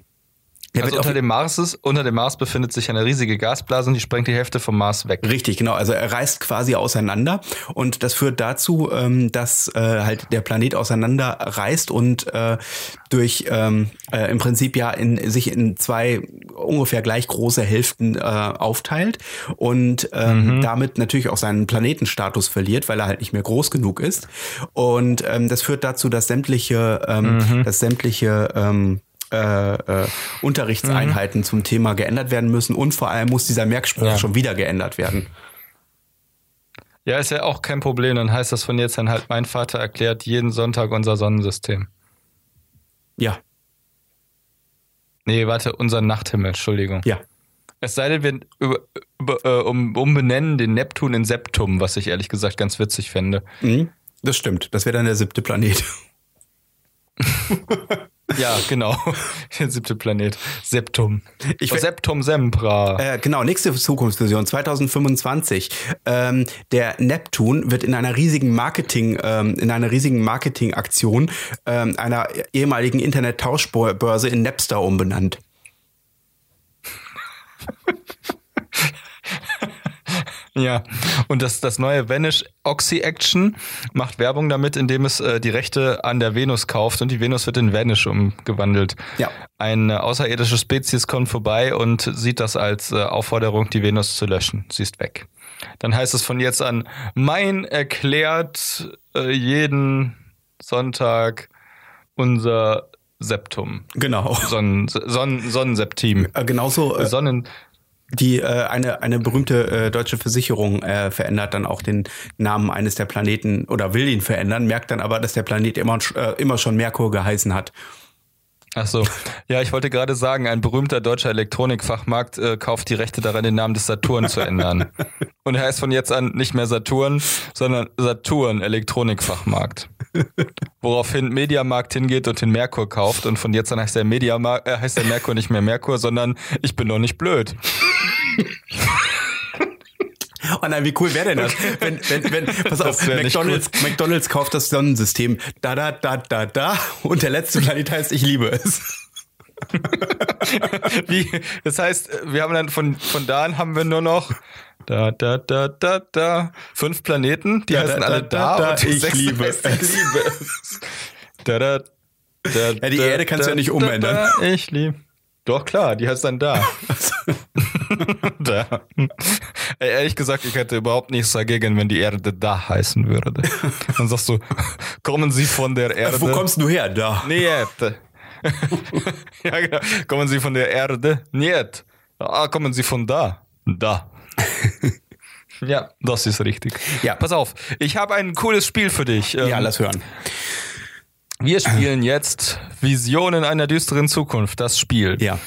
Der also unter dem, Mars ist, unter dem Mars befindet sich eine riesige Gasblase und die sprengt die Hälfte vom Mars weg. Richtig, genau. Also er reißt quasi auseinander und das führt dazu, ähm, dass äh, halt der Planet auseinander reißt und äh, durch ähm, äh, im Prinzip ja in sich in zwei ungefähr gleich große Hälften äh, aufteilt und ähm, mhm. damit natürlich auch seinen Planetenstatus verliert, weil er halt nicht mehr groß genug ist. Und ähm, das führt dazu, dass sämtliche, ähm, mhm. dass sämtliche ähm, äh, äh, Unterrichtseinheiten mhm. zum Thema geändert werden müssen und vor allem muss dieser Merkspruch ja. schon wieder geändert werden. Ja, ist ja auch kein Problem. Dann heißt das von jetzt an halt, mein Vater erklärt jeden Sonntag unser Sonnensystem. Ja. Nee, warte, unser Nachthimmel, Entschuldigung. Ja. Es sei denn, wir über, über, äh, um, umbenennen den Neptun in Septum, was ich ehrlich gesagt ganz witzig fände. Mhm, das stimmt. Das wäre dann der siebte Planet. Ja, genau. Der siebte Planet. Septum. Ich oh, Septum Sempra. Äh, genau, nächste Zukunftsvision 2025. Ähm, der Neptun wird in einer riesigen Marketing, ähm, in einer riesigen Marketingaktion ähm, einer ehemaligen Internet-Tauschbörse in Napster umbenannt. Ja, und das, das neue Vanish Oxy Action macht Werbung damit, indem es äh, die Rechte an der Venus kauft und die Venus wird in Vanish umgewandelt. Ja. Eine außerirdische Spezies kommt vorbei und sieht das als äh, Aufforderung, die Venus zu löschen. Sie ist weg. Dann heißt es von jetzt an, mein erklärt äh, jeden Sonntag unser Septum. Genau. Sonnen, Sonnen, Sonnenseptim. Äh, genauso. Äh, Sonnen die äh, eine eine berühmte äh, deutsche Versicherung äh, verändert dann auch den Namen eines der Planeten oder will ihn verändern, merkt dann aber, dass der Planet immer äh, immer schon Merkur geheißen hat. Ach so. Ja, ich wollte gerade sagen, ein berühmter deutscher Elektronikfachmarkt äh, kauft die Rechte daran, den Namen des Saturn zu ändern. Und er heißt von jetzt an nicht mehr Saturn, sondern Saturn Elektronikfachmarkt. Woraufhin Mediamarkt hingeht und den Merkur kauft und von jetzt an heißt der Mediamarkt, äh, heißt der Merkur nicht mehr Merkur, sondern ich bin doch nicht blöd. Oh nein, wie cool wäre denn das? Wenn, wenn, wenn, pass auf, McDonalds, cool. McDonalds kauft das Sonnensystem. Da, da, da, da, da. Und der letzte Planet heißt Ich liebe es. wie, das heißt, wir haben dann von, von da an haben wir nur noch da, da, da, da, da. Fünf Planeten, die da, heißen da, alle da, da, und ich liebe es. Ich liebe es. Da, da, da, ja, die Erde kannst du ja nicht umändern. ich liebe. Doch, klar, die heißt dann da. da. Ehrlich gesagt, ich hätte überhaupt nichts dagegen, wenn die Erde da heißen würde. Dann sagst du, kommen Sie von der Erde. Wo kommst du her? Da. Niet. ja, genau. Kommen Sie von der Erde? Niet. Ah, kommen Sie von da? Da. ja, das ist richtig. Ja. Pass auf, ich habe ein cooles Spiel für dich. Ja, ähm, lass hören. Wir spielen jetzt Visionen einer düsteren Zukunft, das Spiel. Ja.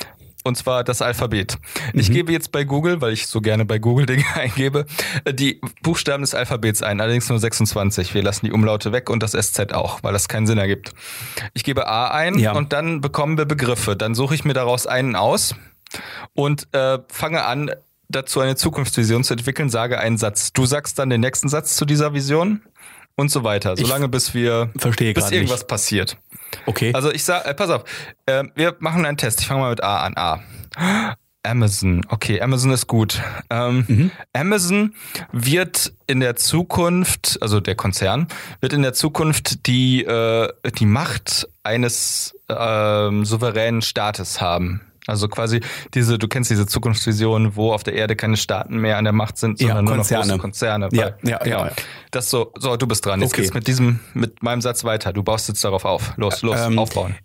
Und zwar das Alphabet. Ich mhm. gebe jetzt bei Google, weil ich so gerne bei Google Dinge eingebe, die Buchstaben des Alphabets ein, allerdings nur 26. Wir lassen die Umlaute weg und das SZ auch, weil das keinen Sinn ergibt. Ich gebe A ein ja. und dann bekommen wir Begriffe. Dann suche ich mir daraus einen aus und äh, fange an, dazu eine Zukunftsvision zu entwickeln, sage einen Satz. Du sagst dann den nächsten Satz zu dieser Vision und so weiter, solange ich bis wir verstehe bis irgendwas nicht. passiert. Okay. Also ich sag, äh, pass auf, äh, wir machen einen Test. Ich fange mal mit A an. A. Amazon. Okay, Amazon ist gut. Ähm, mhm. Amazon wird in der Zukunft, also der Konzern, wird in der Zukunft die, äh, die Macht eines äh, souveränen Staates haben. Also quasi diese, du kennst diese Zukunftsvision, wo auf der Erde keine Staaten mehr an der Macht sind, sondern ja, nur noch große Konzerne. Ja, ja, ja, ja. Das so, so, du bist dran. Jetzt okay. geht's mit diesem, mit meinem Satz weiter. Du baust jetzt darauf auf. Los, los, ähm, aufbauen.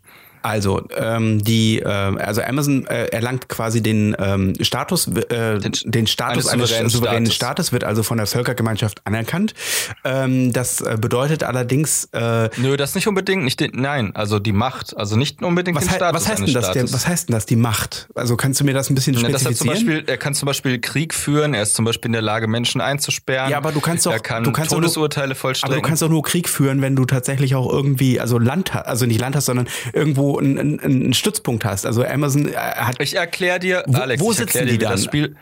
Also ähm, die, äh, also Amazon äh, erlangt quasi den ähm, Status, äh, den, den Status eines souveränen, souveränen Staates. Staates. wird also von der Völkergemeinschaft anerkannt. Ähm, das äh, bedeutet allerdings. Äh, Nö, das nicht unbedingt, nicht den, nein, also die Macht, also nicht unbedingt was den Status was heißt denn das? Der, was heißt denn das? Die Macht? Also kannst du mir das ein bisschen spezifizieren? Ja, das zum Beispiel, er kann zum Beispiel Krieg führen. Er ist zum Beispiel in der Lage, Menschen einzusperren. Ja, aber du kannst doch, er kann du kannst Todesurteile vollstrecken. Aber du kannst doch nur Krieg führen, wenn du tatsächlich auch irgendwie, also Land, also nicht Land hast, sondern irgendwo ein, ein, ein Stützpunkt hast. Also Amazon äh, hat. Ich erkläre dir, wo, Alex, wo sitzen die dann? Spiel,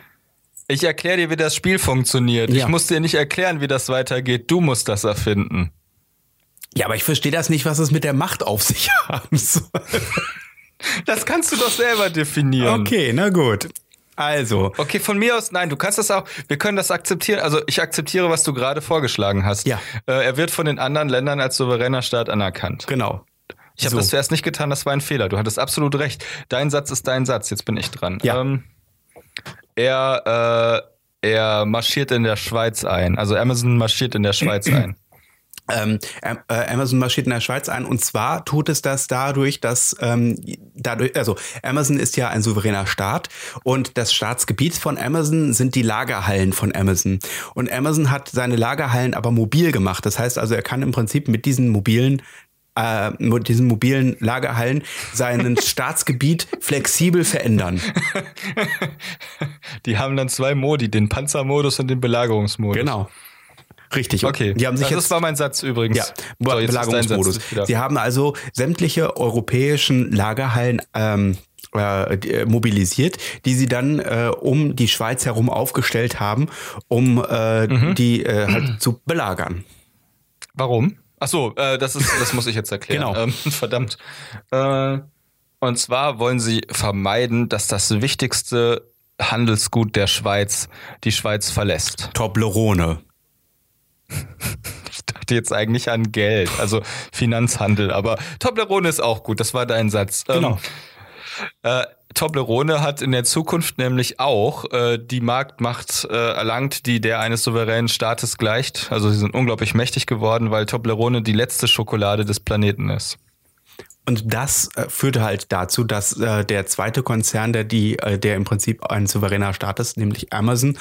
ich erkläre dir, wie das Spiel funktioniert. Ja. Ich muss dir nicht erklären, wie das weitergeht. Du musst das erfinden. Ja, aber ich verstehe das nicht, was es mit der Macht auf sich haben soll. Das kannst du doch selber definieren. Okay, na gut. Also. Okay, von mir aus, nein, du kannst das auch, wir können das akzeptieren. Also ich akzeptiere, was du gerade vorgeschlagen hast. Ja. Äh, er wird von den anderen Ländern als souveräner Staat anerkannt. Genau. Ich habe so. das zuerst nicht getan, das war ein Fehler. Du hattest absolut recht. Dein Satz ist dein Satz, jetzt bin ich dran. Ja. Ähm, er, äh, er marschiert in der Schweiz ein. Also Amazon marschiert in der Schweiz ein. ähm, äh, Amazon marschiert in der Schweiz ein und zwar tut es das dadurch, dass ähm, dadurch, also Amazon ist ja ein souveräner Staat und das Staatsgebiet von Amazon sind die Lagerhallen von Amazon und Amazon hat seine Lagerhallen aber mobil gemacht. Das heißt also, er kann im Prinzip mit diesen mobilen äh, mit diesen mobilen Lagerhallen sein Staatsgebiet flexibel verändern. Die haben dann zwei Modi, den Panzermodus und den Belagerungsmodus. Genau. Richtig. Okay. Die haben sich also jetzt, das war mein Satz übrigens. Ja, so, Belagerungsmodus. Sie haben also sämtliche europäischen Lagerhallen ähm, äh, äh, mobilisiert, die sie dann äh, um die Schweiz herum aufgestellt haben, um äh, mhm. die äh, halt zu belagern. Warum? Ach so, äh, das ist, das muss ich jetzt erklären. genau. Ähm, verdammt. Äh, und zwar wollen sie vermeiden, dass das wichtigste Handelsgut der Schweiz die Schweiz verlässt. Toblerone. Ich dachte jetzt eigentlich an Geld, also Finanzhandel, aber Toblerone ist auch gut, das war dein Satz. Ähm, genau. Ähm, äh, Toblerone hat in der Zukunft nämlich auch äh, die Marktmacht äh, erlangt, die der eines souveränen Staates gleicht. Also sie sind unglaublich mächtig geworden, weil Toblerone die letzte Schokolade des Planeten ist. Und das äh, führte halt dazu, dass äh, der zweite Konzern, der die, äh, der im Prinzip ein souveräner Staat ist, nämlich Amazon,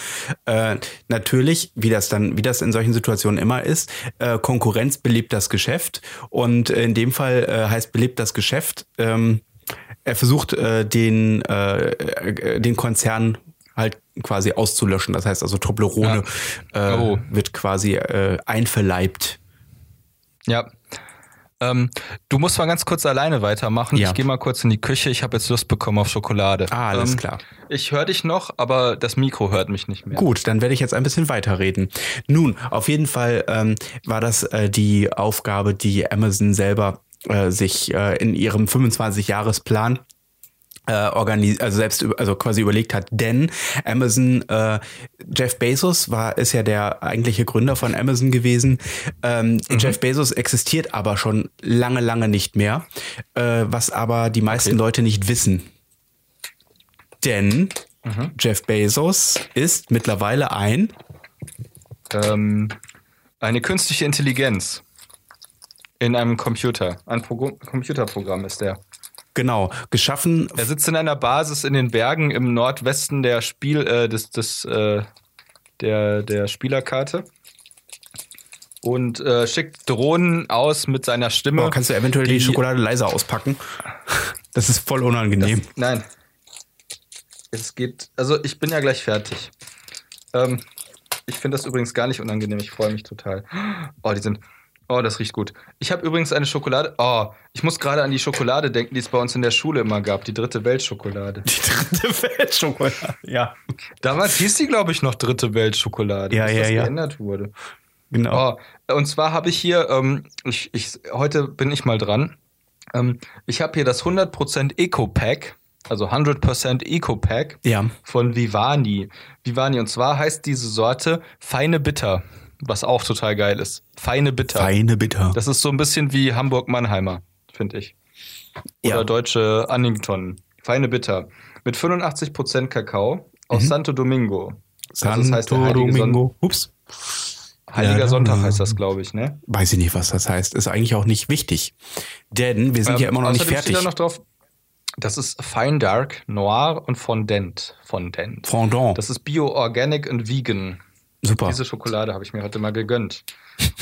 äh, natürlich, wie das dann, wie das in solchen Situationen immer ist, äh, Konkurrenz belebt das Geschäft. Und in dem Fall äh, heißt belebt das Geschäft. Ähm, er versucht äh, den äh, äh, den Konzern halt quasi auszulöschen. Das heißt also Toblerone ja. oh. wird quasi äh, einverleibt. Ja, ähm, du musst mal ganz kurz alleine weitermachen. Ja. Ich gehe mal kurz in die Küche. Ich habe jetzt Lust bekommen auf Schokolade. Ah, alles ähm, klar. Ich höre dich noch, aber das Mikro hört mich nicht mehr. Gut, dann werde ich jetzt ein bisschen weiterreden. Nun, auf jeden Fall ähm, war das äh, die Aufgabe, die Amazon selber äh, sich äh, in ihrem 25-Jahres-Plan äh, also selbst also quasi überlegt hat, denn Amazon äh, Jeff Bezos war ist ja der eigentliche Gründer von Amazon gewesen. Ähm, mhm. Jeff Bezos existiert aber schon lange lange nicht mehr, äh, was aber die meisten okay. Leute nicht wissen. Denn mhm. Jeff Bezos ist mittlerweile ein ähm, eine künstliche Intelligenz in einem Computer. Ein Pro Computerprogramm ist der. Genau, geschaffen. Er sitzt in einer Basis in den Bergen im Nordwesten der Spiel, äh, des, des, äh, der, der Spielerkarte und äh, schickt Drohnen aus mit seiner Stimme. Oh, kannst du eventuell die, die, Schokolade leiser auspacken? Das ist voll unangenehm. Das, nein. Es geht, also ich bin ja gleich fertig. Ähm, ich finde das übrigens gar nicht unangenehm. Ich freue mich total. Oh, die sind. Oh, das riecht gut. Ich habe übrigens eine Schokolade. Oh, ich muss gerade an die Schokolade denken, die es bei uns in der Schule immer gab. Die dritte Weltschokolade. Die dritte Weltschokolade, ja. Damals hieß die, glaube ich, noch dritte Weltschokolade, ja, bis ja, das ja. geändert wurde. Genau. Oh, und zwar habe ich hier, ähm, ich, ich, heute bin ich mal dran. Ähm, ich habe hier das 100% Eco-Pack, also 100% Eco-Pack ja. von Vivani. Vivani, und zwar heißt diese Sorte Feine Bitter was auch total geil ist. Feine Bitter. Feine Bitter. Das ist so ein bisschen wie Hamburg-Mannheimer, finde ich. Oder ja. deutsche Annington. Feine Bitter. Mit 85% Kakao aus mhm. Santo Domingo. Santo also das heißt Domingo. Son Ups. Heiliger ja, Sonntag heißt das, glaube ich, ne? Weiß ich nicht, was das heißt. Ist eigentlich auch nicht wichtig. Denn wir sind ähm, ja immer noch nicht fertig. Steht da noch drauf, das ist Fine Dark, Noir und Fondant. Fondant. Fondant. Das ist Bio, Organic und Vegan. Super. Diese Schokolade habe ich mir heute mal gegönnt.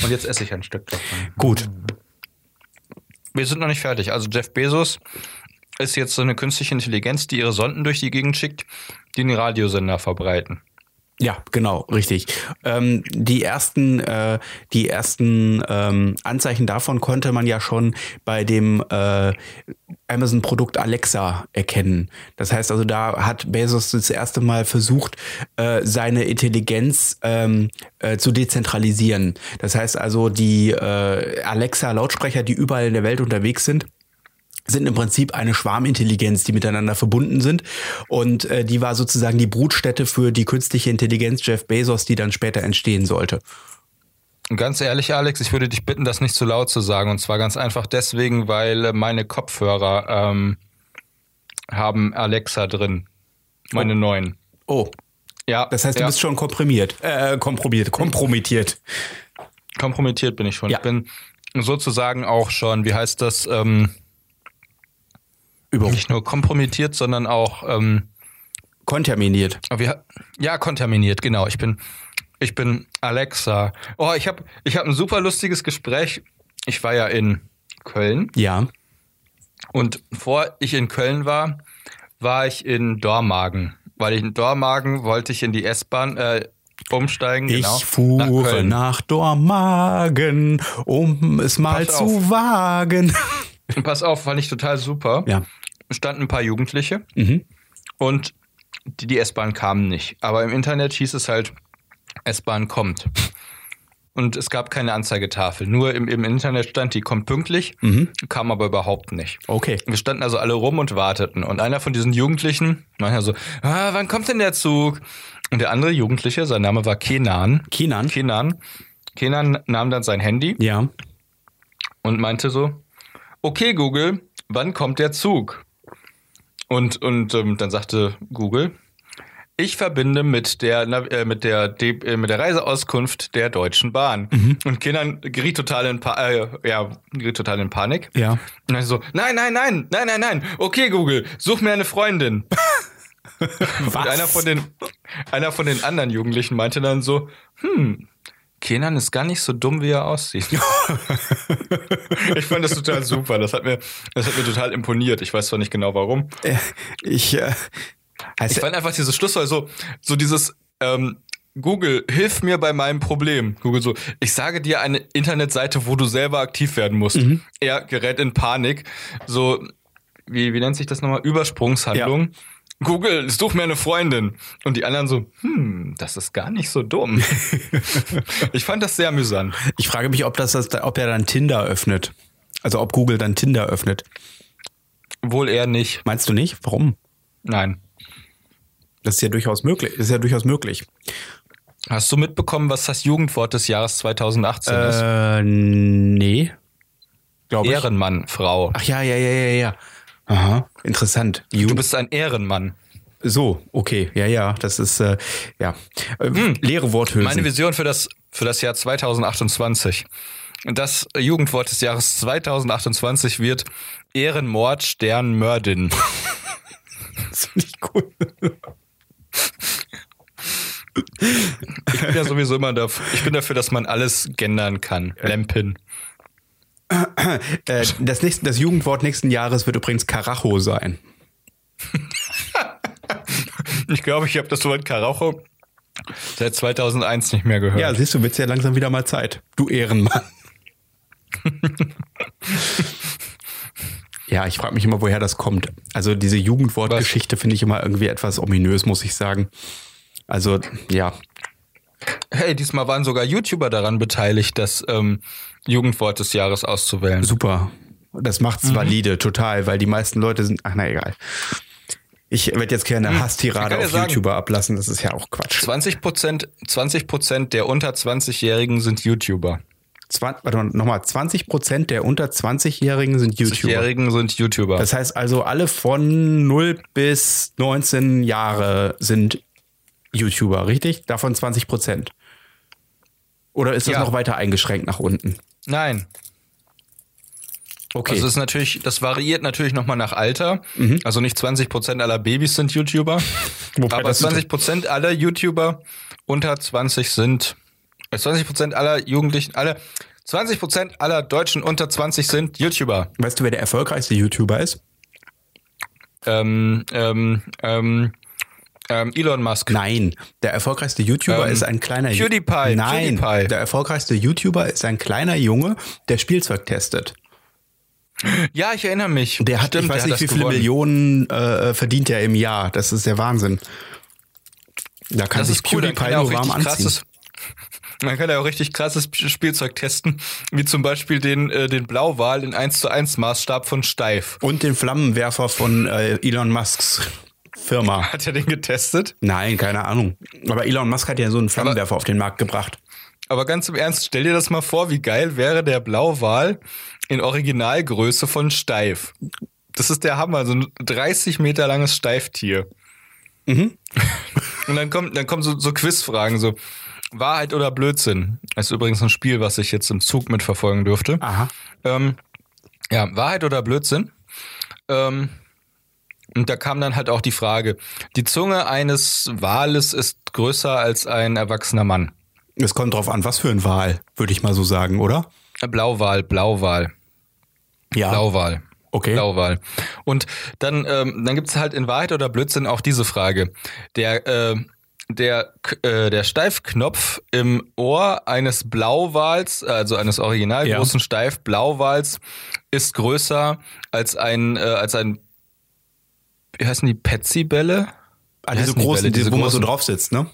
Und jetzt esse ich ein Stück davon. Gut. Wir sind noch nicht fertig. Also Jeff Bezos ist jetzt so eine künstliche Intelligenz, die ihre Sonden durch die Gegend schickt, die den Radiosender verbreiten. Ja, genau, richtig. Ähm, die ersten, äh, die ersten ähm, Anzeichen davon konnte man ja schon bei dem äh, Amazon-Produkt Alexa erkennen. Das heißt also, da hat Bezos das erste Mal versucht, äh, seine Intelligenz ähm, äh, zu dezentralisieren. Das heißt also, die äh, Alexa-Lautsprecher, die überall in der Welt unterwegs sind, sind im Prinzip eine Schwarmintelligenz, die miteinander verbunden sind. Und äh, die war sozusagen die Brutstätte für die künstliche Intelligenz Jeff Bezos, die dann später entstehen sollte. Ganz ehrlich, Alex, ich würde dich bitten, das nicht zu laut zu sagen. Und zwar ganz einfach deswegen, weil meine Kopfhörer ähm, haben Alexa drin. Meine oh. neuen. Oh. Ja. Das heißt, du ja. bist schon komprimiert. Äh, kompromiert, kompromittiert. kompromittiert bin ich schon. Ja. Ich bin sozusagen auch schon, wie heißt das, ähm, Über nicht nur kompromittiert, sondern auch ähm, kontaminiert. Ja, kontaminiert, genau. Ich bin, ich bin Alexa. Oh, ich habe ich hab ein super lustiges Gespräch. Ich war ja in Köln. Ja. Und bevor ich in Köln war, war ich in Dormagen. Weil ich in Dormagen wollte ich in die S-Bahn äh, umsteigen. Ich genau, fuhre nach, nach, Dormagen, um es mal Pass zu auf. wagen. Pass auf, fand ich total super. Ja. Standen ein paar Jugendliche mhm. und die, die S-Bahn kam nicht. Aber im Internet hieß es halt, S-Bahn kommt. Und es gab keine Anzeigetafel. Nur im, im Internet stand, die kommt pünktlich, mhm. kam aber überhaupt nicht. Okay. Wir standen also alle rum und warteten. Und einer von diesen Jugendlichen meinte so, ah, wann kommt denn der Zug? Und der andere Jugendliche, sein Name war Kenan. Kenan? Kenan. Kenan nahm dann sein Handy. Ja. Und meinte so, okay Google, wann kommt der Zug? Und, und ähm, dann sagte Google, ich verbinde mit der äh, mit der äh, mit der Reiseauskunft der Deutschen Bahn. Mhm. Und Kindern geriet total in pa äh, ja, geriet total in Panik. Ja. Und dann so, nein, nein, nein, nein, nein, nein. Okay, Google, such mir eine Freundin. Was? Und einer von den einer von den anderen Jugendlichen meinte dann so, hm, Kenan ist gar nicht so dumm, wie er aussieht. ich fand das total super. Das hat mir, das hat mir total imponiert. Ich weiß zwar nicht genau warum. Äh, ich, äh, also ich fand einfach dieses Schlusswort so, so dieses, ähm, Google, hilf mir bei meinem Problem. Google so, ich sage dir eine Internetseite, wo du selber aktiv werden musst. Mhm. Er gerät in Panik. So, wie, wie nennt sich das nochmal? Übersprungshandlung. Ja. Google, such mir eine Freundin. Und die anderen so, hm, das ist gar nicht so dumm. ich fand das sehr amüsant. Ich frage mich, ob das, ob er dann Tinder öffnet. Also ob Google dann Tinder öffnet. Wohl eher nicht. Meinst du nicht? Warum? Nein. Das ist ja durchaus möglich. Das ist ja durchaus möglich. Hast du mitbekommen, was das Jugendwort des Jahres 2018 äh, ist? Nee. Glaube. Ehrenmann, Frau. Ach ja, ja, ja, ja, ja. Aha, interessant. Du bist ein Ehrenmann. So, okay, ja, ja, das ist äh, ja äh, hm. leere Worthülsen. Meine Vision für das für das Jahr 2028. Das Jugendwort des Jahres 2028 wird Ehrenmord Stern Mördin. das finde ich cool. Ich bin ja sowieso immer dafür, ich bin dafür, dass man alles gendern kann. Lempen. Äh, das, nächste, das Jugendwort nächsten Jahres wird übrigens Karacho sein. ich glaube, ich habe das Wort Karacho seit 2001 nicht mehr gehört. Ja, siehst du, wird ja langsam wieder mal Zeit. Du Ehrenmann. ja, ich frage mich immer, woher das kommt. Also diese Jugendwortgeschichte finde ich immer irgendwie etwas ominös, muss ich sagen. Also, ja. Hey, diesmal waren sogar YouTuber daran beteiligt, das ähm, Jugendwort des Jahres auszuwählen. Super. Das macht's mhm. valide, total, weil die meisten Leute sind. Ach, na egal. Ich werde jetzt keine hm, Hasstirade auf sagen, YouTuber ablassen, das ist ja auch Quatsch. 20 Prozent 20 der unter 20-Jährigen sind YouTuber. warte nochmal, 20 Prozent der unter 20-Jährigen sind YouTuber. 20-Jährigen sind YouTuber. Das heißt also, alle von 0 bis 19 Jahre sind YouTuber, richtig? Davon 20 Prozent. Oder ist das ja. noch weiter eingeschränkt nach unten? Nein. Okay. Also das ist natürlich, das variiert natürlich nochmal nach Alter. Mhm. Also nicht 20 Prozent aller Babys sind YouTuber, aber 20 Prozent aller YouTuber unter 20 sind, 20 äh, Prozent aller Jugendlichen, alle 20 Prozent aller Deutschen unter 20 sind YouTuber. Weißt du, wer der erfolgreichste YouTuber ist? Ähm, ähm, ähm, ähm, Elon Musk. Nein, der erfolgreichste YouTuber ähm, ist ein kleiner PewDiePie. Nein, PewDiePie. der erfolgreichste YouTuber ist ein kleiner Junge, der Spielzeug testet. Ja, ich erinnere mich. Der hat, Stimmt, ich weiß nicht, wie viele gewonnen. Millionen äh, verdient er im Jahr. Das ist der Wahnsinn. Da kann das sich cool, PewDiePie nur warm anziehen. Krasses, man kann ja auch richtig krasses Spielzeug testen, wie zum Beispiel den, äh, den Blauwal in 1 zu 1 Maßstab von Steif. Und den Flammenwerfer von äh, Elon Musks. Firma. Hat er den getestet? Nein, keine Ahnung. Aber Elon Musk hat ja so einen Flammenwerfer aber, auf den Markt gebracht. Aber ganz im Ernst, stell dir das mal vor, wie geil wäre der Blauwal in Originalgröße von Steif. Das ist der Hammer, so ein 30 Meter langes Steiftier. Mhm. Und dann kommt, dann kommen so, so Quizfragen, so, Wahrheit oder Blödsinn. Das ist übrigens ein Spiel, was ich jetzt im Zug mitverfolgen dürfte. Aha. Ähm, ja, Wahrheit oder Blödsinn. Ähm, und da kam dann halt auch die Frage, die Zunge eines Wales ist größer als ein erwachsener Mann. Es kommt drauf an, was für ein Wal, würde ich mal so sagen, oder? Blauwal, Blauwal. Ja. Blauwal. Okay. Blauwal. Und dann, ähm, dann gibt's halt in Wahrheit oder Blödsinn auch diese Frage. Der, äh, der, äh, der Steifknopf im Ohr eines Blauwals, also eines original Ja. großen Steif-Blauwals, ist größer als ein, äh, als ein, wie heißen die, Petsy-Bälle? Ah, diese heißen die großen, Bälle? diese, wo man so großen- drauf sitzt, ne?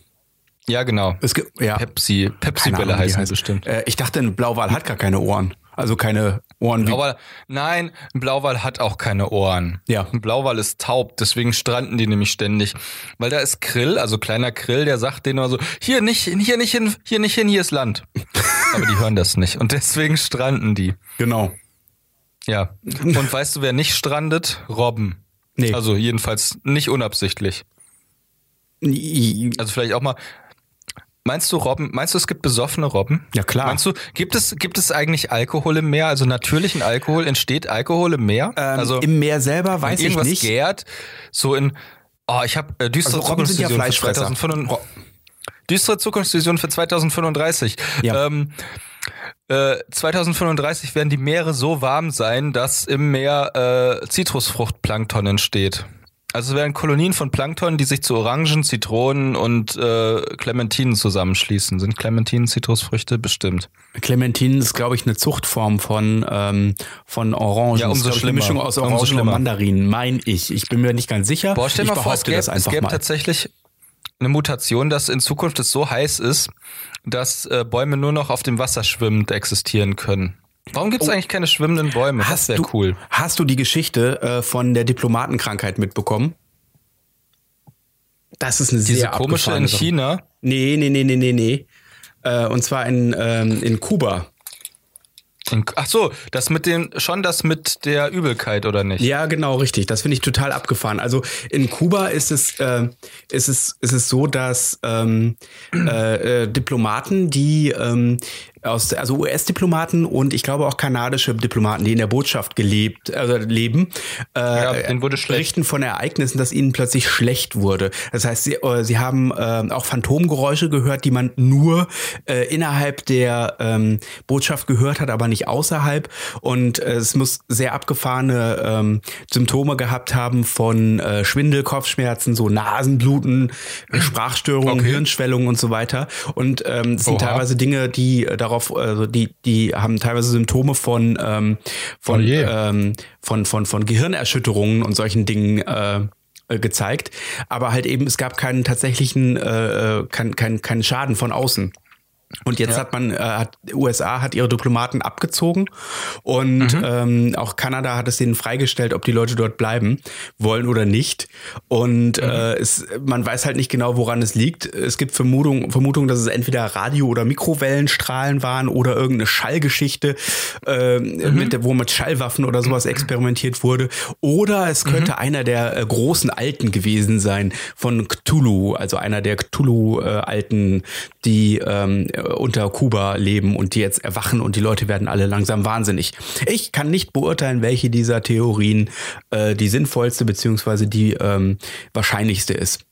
Ja, genau. Es gibt, ja. Pepsi, Pepsi-Bälle heißen heißt. bestimmt. Äh, ich dachte, ein Blauwal hat gar keine Ohren. Also keine Ohren wie. Aber nein, ein Blauwal hat auch keine Ohren. Ja. Ein Blauwal ist taub, deswegen stranden die nämlich ständig. Weil da ist Krill, also kleiner Krill, der sagt denen immer so, hier nicht, hier nicht hin, hier nicht hin, hier ist Land. Aber die hören das nicht. Und deswegen stranden die. genau. Ja. Und weißt du, wer nicht strandet? Robben. Nee. Also jedenfalls nicht unabsichtlich. Also vielleicht auch mal. Meinst du Robben, meinst du, es gibt besoffene Robben? Ja, klar. Meinst du, gibt es, gibt es eigentlich Alkohol im Meer? Also natürlichen Alkohol? Entsteht Alkohol im Meer? Ähm, also Im Meer selber weiß ich irgendwas nicht. gärt, so in, oh, ich habe äh, düstere Also Robben sind ja Fleischfresser. 2035. Düstere Zukunftsvision für 2035. Ja. Ähm, äh, 2035 werden die Meere so warm sein, dass im Meer äh, Zitrusfruchtplankton entsteht. Also es werden Kolonien von Plankton, die sich zu Orangen, Zitronen und äh, Clementinen zusammenschließen. Sind Clementinen Zitrusfrüchte? Bestimmt. Clementinen ist, glaube ich, eine Zuchtform von, ähm, von Orangen. Ja, umso Das ist, schlimmer. Eine Mischung aus Orangen und. Mandarinen, mein ich. Ich bin mir nicht ganz sicher. Boah, stell ich dir mal vor, es behaupte gäbe, das es einfach gäbe mal. tatsächlich eine Mutation, dass in Zukunft es so heiß ist, dass äh, Bäume nur noch auf dem Wasser schwimmend existieren können. Warum gibt es eigentlich keine schwimmenden Bäume? das Hast wäre du, cool. hast du die Geschichte äh, von der Diplomatenkrankheit mitbekommen? Das ist eine Diese sehr komische in Sache. China. Nee, nee, nee, nee, nee, nee. Äh, und zwar in, ähm, in Kuba. Ach so, das mit den, schon das mit der Übelkeit, oder nicht? Ja, genau, richtig. Das finde ich total abgefahren. Also in Kuba ist es, äh, ist es, ist es so, dass ähm, äh, äh, Diplomaten, die ähm, aus, also US-Diplomaten und ich glaube auch kanadische Diplomaten, die in der Botschaft gelebt, äh, leben, äh, Ja, berichten von Ereignissen, dass ihnen plötzlich schlecht wurde. Das heißt, sie, äh, sie haben äh, auch Phantomgeräusche gehört, die man nur äh, innerhalb der ähm, Botschaft gehört hat, aber nicht außerhalb. Und äh, es muss sehr abgefahrene ähm, Symptome gehabt haben von äh, Schwindel, Kopfschmerzen, so Nasenbluten, Sprachstörungen, Okay. Hirnschwellungen und so weiter. Und ähm, es sind Oha. teilweise Dinge, die äh, darauf, also die, die haben teilweise Symptome von ähm, von, Oh je. ähm, von von von Gehirnerschütterungen und solchen Dingen äh, äh, gezeigt, aber halt eben es gab keinen tatsächlichen äh, äh, kein, kein, keinen Schaden von außen. Und jetzt Ja. hat man, äh, hat, USA hat ihre Diplomaten abgezogen und Mhm. ähm, auch Kanada hat es denen freigestellt, ob die Leute dort bleiben wollen oder nicht. Und Mhm. äh, es, man weiß halt nicht genau, woran es liegt. Es gibt Vermutungen, Vermutung, dass es entweder Radio- oder Mikrowellenstrahlen waren oder irgendeine Schallgeschichte, äh, Mhm. mit, der- wo mit Schallwaffen oder sowas experimentiert wurde. Oder es könnte Mhm. einer der äh, großen Alten gewesen sein von Cthulhu, also einer der Cthulhu-Alten, die ähm, unter Kuba leben und die jetzt erwachen und die Leute werden alle langsam wahnsinnig. Ich kann nicht beurteilen, welche dieser Theorien äh, die sinnvollste beziehungsweise die ähm, wahrscheinlichste ist.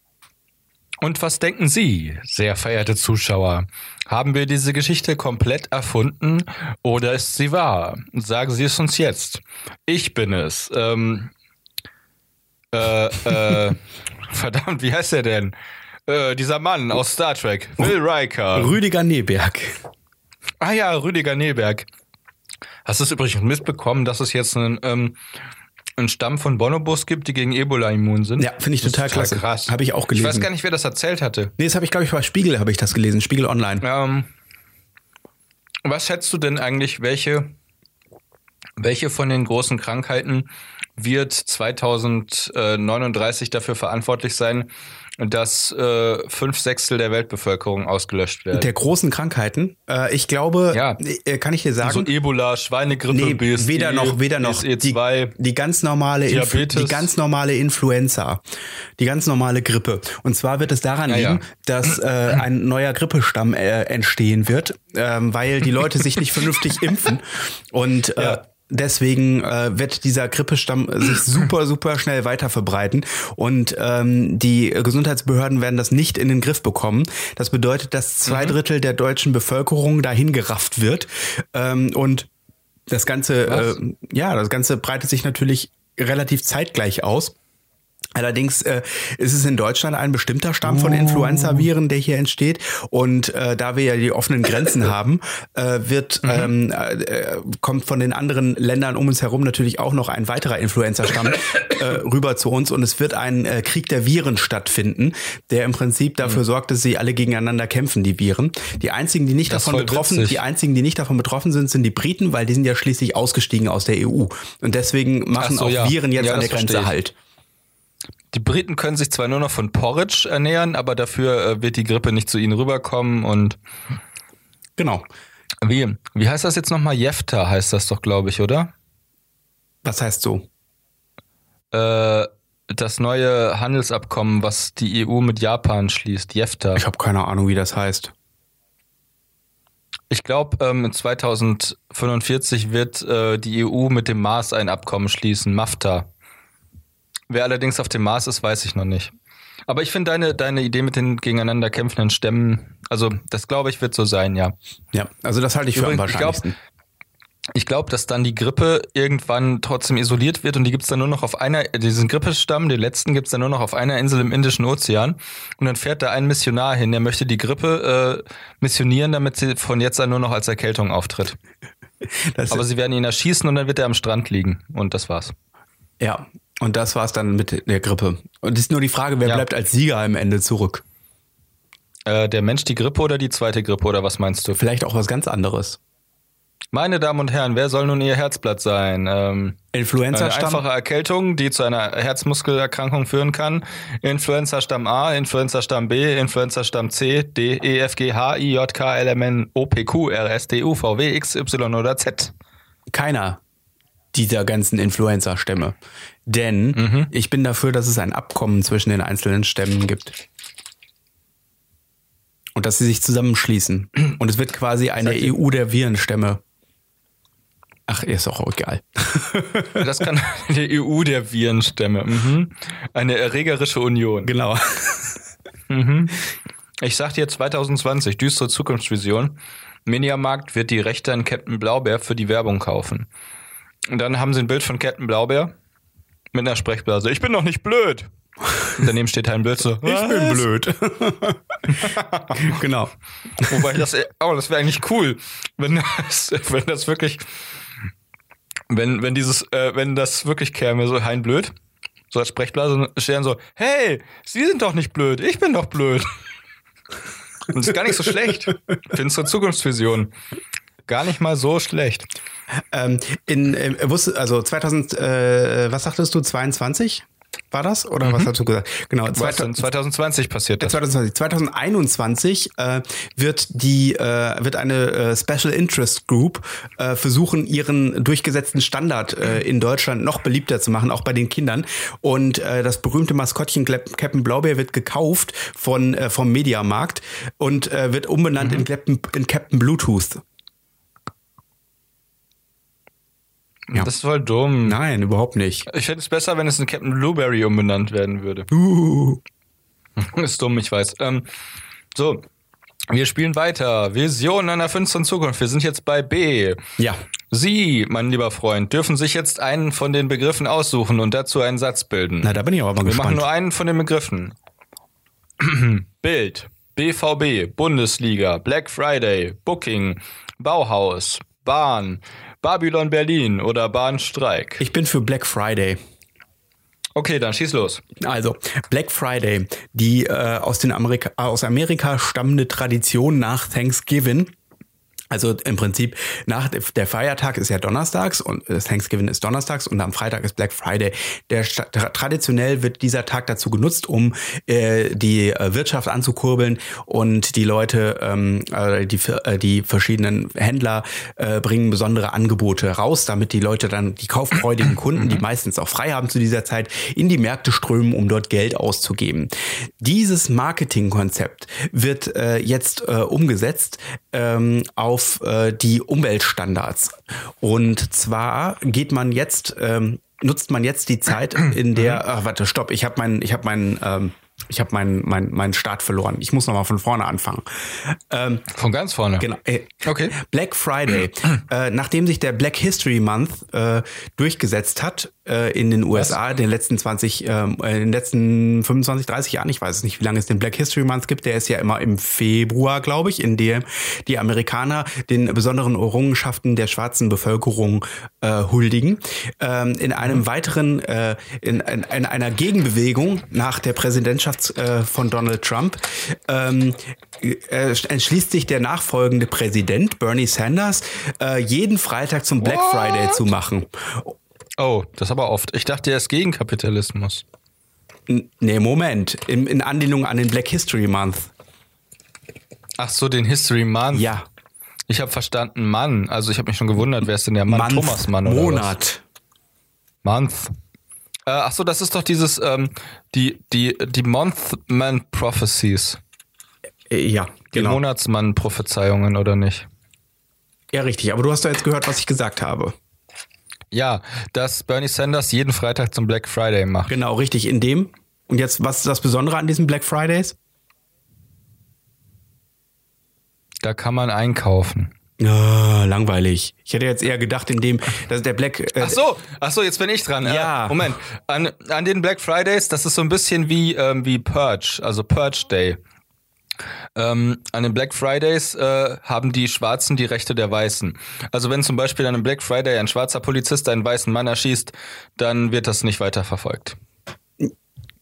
Und was denken Sie, sehr verehrte Zuschauer? Haben wir diese Geschichte komplett erfunden oder ist sie wahr? Sagen Sie es uns jetzt. Ich bin es. Ähm, äh, äh, verdammt, wie heißt er denn? Äh, dieser Mann aus Star Trek, Will Riker. Rüdiger Neberg. Ah ja, Rüdiger Neberg. Hast du es übrigens mitbekommen, dass es jetzt einen, ähm, einen Stamm von Bonobos gibt, die gegen Ebola immun sind? Ja, finde ich Das ist total klasse. krass. Habe ich auch Ich gelesen. weiß gar nicht, wer das erzählt hatte. Nee, das habe ich, glaube ich, bei Spiegel habe ich das gelesen. Spiegel Online. Ähm, was schätzt du denn eigentlich, welche, welche von den großen Krankheiten wird 2039 dafür verantwortlich sein, dass äh, fünf Sechstel der Weltbevölkerung ausgelöscht werden. Der großen Krankheiten. Äh, ich glaube, ja. äh, kann ich dir sagen. So Ebola, Schweinegrippe, nee, BSE, weder noch, weder noch. BSE2, die, die ganz normale, Diabetes. die ganz normale Influenza, die ganz normale Grippe. Und zwar wird es daran ja, liegen, ja. dass äh, ein neuer Grippestamm äh, entstehen wird, ähm, weil die Leute sich nicht vernünftig impfen und äh, deswegen äh, wird dieser Grippestamm sich super, super schnell weiter verbreiten und ähm, die Gesundheitsbehörden werden das nicht in den Griff bekommen. Das bedeutet, dass zwei mhm. Drittel der deutschen Bevölkerung dahin gerafft wird ähm, und das Ganze, äh, ja, das Ganze breitet sich natürlich relativ zeitgleich aus. Allerdings äh, ist es in Deutschland ein bestimmter Stamm von Influenza-Viren, der hier entsteht. Und äh, da wir ja die offenen Grenzen haben, äh, wird mhm. ähm, äh, kommt von den anderen Ländern um uns herum natürlich auch noch ein weiterer Influenza-Stamm äh, rüber zu uns. Und es wird ein äh, Krieg der Viren stattfinden, der im Prinzip dafür mhm. sorgt, dass sie alle gegeneinander kämpfen, die Viren. Die einzigen, die nicht das davon betroffen, witzig. die einzigen, die nicht davon betroffen sind, sind die Briten, weil die sind ja schließlich ausgestiegen aus der EU. Und deswegen machen so, auch ja. Viren jetzt ja, an der Grenze halt. Die Briten können sich zwar nur noch von Porridge ernähren, aber dafür äh, wird die Grippe nicht zu ihnen rüberkommen und genau. Wie, wie heißt das jetzt nochmal? Jefta heißt das doch, glaube ich, oder? Was heißt so? Äh, das neue Handelsabkommen, was die EU mit Japan schließt, Jefta. Ich habe keine Ahnung, wie das heißt. Ich glaube, ähm, 2045 wird äh, die EU mit dem Mars ein Abkommen schließen, MAFTA. Wer allerdings auf dem Mars ist, weiß ich noch nicht. Aber ich finde deine, deine Idee mit den gegeneinander kämpfenden Stämmen, also das glaube ich wird so sein, ja. Ja, also das halte ich für am wahrscheinlichsten. Ich glaube, dass dann die Grippe irgendwann trotzdem isoliert wird und die gibt's dann nur noch auf einer, diesen Grippestamm, den letzten gibt's dann nur noch auf einer Insel im Indischen Ozean. Und dann fährt da ein Missionar hin, der möchte die Grippe äh, missionieren, damit sie von jetzt an nur noch als Erkältung auftritt. Das Aber sie werden ihn erschießen und dann wird er am Strand liegen. Und das war's. Ja, und das war's dann mit der Grippe. Und es ist nur die Frage, wer ja. bleibt als Sieger am Ende zurück? Äh, der Mensch die Grippe oder die zweite Grippe oder was meinst du? Vielleicht auch was ganz anderes. Meine Damen und Herren, wer soll nun Ihr Herzblatt sein? Ähm, Influenza-Stamm. Eine einfache Erkältung, die zu einer Herzmuskelerkrankung führen kann. Influenza-Stamm A, Influenza-Stamm B, Influenza-Stamm C, D, E, F, G, H, I, J, K, L, M, N, O, P, Q, R, S, T, U, V, W, X, Y oder Z. Keiner dieser ganzen Influencer-Stämme. Denn mhm. ich bin dafür, dass es ein Abkommen zwischen den einzelnen Stämmen gibt. Und dass sie sich zusammenschließen. Und es wird quasi eine EU der Virenstämme. Ach, ist auch egal. Das kann die EU der Virenstämme. Mhm. Eine erregerische Union. Genau. Mhm. Ich sag dir 2020, düstere Zukunftsvision. Mediamarkt wird die Rechte an Captain Blaubeer für die Werbung kaufen. Und dann haben sie ein Bild von Captain Blaubeer mit einer Sprechblase. Ich bin doch nicht blöd. Und daneben steht ein Bild so, ich bin blöd. genau. Wobei das, oh, das wäre eigentlich cool, wenn das, wenn das wirklich, wenn, wenn dieses, äh, wenn das wirklich käme, so Hein blöd, so als Sprechblase, stehen so, hey, Sie sind doch nicht blöd, ich bin doch blöd. Und das ist gar nicht so schlecht für unsere Zukunftsvision. Gar nicht mal so schlecht. Ähm, in, äh, wusste, also 2000, äh, was sagtest du, 22? War das? Oder mhm. was hast du gesagt? Genau. 2000, 2020 passiert das. 2020. 2021 äh, wird die äh, wird eine äh, Special Interest Group äh, versuchen, ihren durchgesetzten Standard äh, in Deutschland noch beliebter zu machen, auch bei den Kindern. Und äh, das berühmte Maskottchen Captain Blaubeer wird gekauft von äh, vom Mediamarkt und äh, wird umbenannt mhm. in, Captain, in Captain Bluetooth. Ja. Das ist voll dumm. Nein, überhaupt nicht. Ich fände es besser, wenn es in Captain Blueberry umbenannt werden würde. Uh. ist dumm, ich weiß. Ähm, so, wir spielen weiter. Vision einer finsteren Zukunft. Wir sind jetzt bei B. Ja. Sie, mein lieber Freund, dürfen sich jetzt einen von den Begriffen aussuchen und dazu einen Satz bilden. Na, da bin ich aber mal wir gespannt. Wir machen nur einen von den Begriffen. Bild, BVB, Bundesliga, Black Friday, Booking, Bauhaus, Bahn, Babylon Berlin oder Bahnstreik? Ich bin für Black Friday. Okay, dann schieß los. Also, Black Friday, die äh, aus, den Amerika, aus Amerika stammende Tradition nach Thanksgiving Also im Prinzip nach der Feiertag ist ja donnerstags und das Thanksgiving ist donnerstags und am Freitag ist Black Friday. Der traditionell wird dieser Tag dazu genutzt, um äh, die äh, Wirtschaft anzukurbeln und die Leute, ähm, äh, die äh, die verschiedenen Händler äh, bringen besondere Angebote raus, damit die Leute dann die kauffreudigen Kunden, die meistens auch frei haben zu dieser Zeit, in die Märkte strömen, um dort Geld auszugeben. Dieses Marketingkonzept wird äh, jetzt äh, umgesetzt ähm, auf auf äh, die Umweltstandards. Und zwar geht man jetzt, ähm, nutzt man jetzt die Zeit, in der, ach, warte, stopp, ich habe meinen, ich habe meinen, ähm, ich habe meinen mein, mein Start verloren. Ich muss nochmal von vorne anfangen. Ähm, von ganz vorne? Genau. Äh, okay. Black Friday. äh, nachdem sich der Black History Month äh, durchgesetzt hat, äh, in den USA in den letzten 20, ähm, in den letzten 25, 30 Jahren. Ich weiß es nicht, wie lange es den Black History Month gibt. Der ist ja immer im Februar, glaube ich, in dem die Amerikaner den besonderen Errungenschaften der schwarzen Bevölkerung äh, huldigen. Ähm, in einem mhm. weiteren, äh, in, in, in, einer Gegenbewegung nach der Präsidentschaft äh, von Donald Trump ähm, äh, entschließt sich der nachfolgende Präsident Bernie Sanders, äh, jeden Freitag zum Black What? Friday zu machen. Oh, das aber oft. Ich dachte, er ist gegen Kapitalismus. Nee, Moment. In, in Anlehnung an den Black History Month. Ach so, den History Month. Ja. Ich habe verstanden Mann. Also ich habe mich schon gewundert, wer ist denn der Mann? Month, Thomas Mann oder Monat. Was? Month. Äh, ach so, das ist doch dieses ähm, die die die Monthman Prophecies. Äh, ja, genau. Die Monatsmann Prophezeiungen oder nicht? Ja, richtig. Aber du hast doch jetzt gehört, was ich gesagt habe. Ja, dass Bernie Sanders jeden Freitag zum Black Friday macht. Genau, richtig. In dem. Und jetzt, was ist das Besondere an diesen Black Fridays? Da kann man einkaufen. Oh, langweilig. Ich hätte jetzt eher gedacht, in dem, dass der Black. Äh, ach so, ach so, jetzt bin ich dran. Ja. Äh, Moment. An, an den Black Fridays, das ist so ein bisschen wie, ähm, wie Purge, also Purge Day. Ähm, an den Black Fridays äh, haben die Schwarzen die Rechte der Weißen. Also wenn zum Beispiel an einem Black Friday ein schwarzer Polizist einen weißen Mann erschießt, dann wird das nicht weiter verfolgt.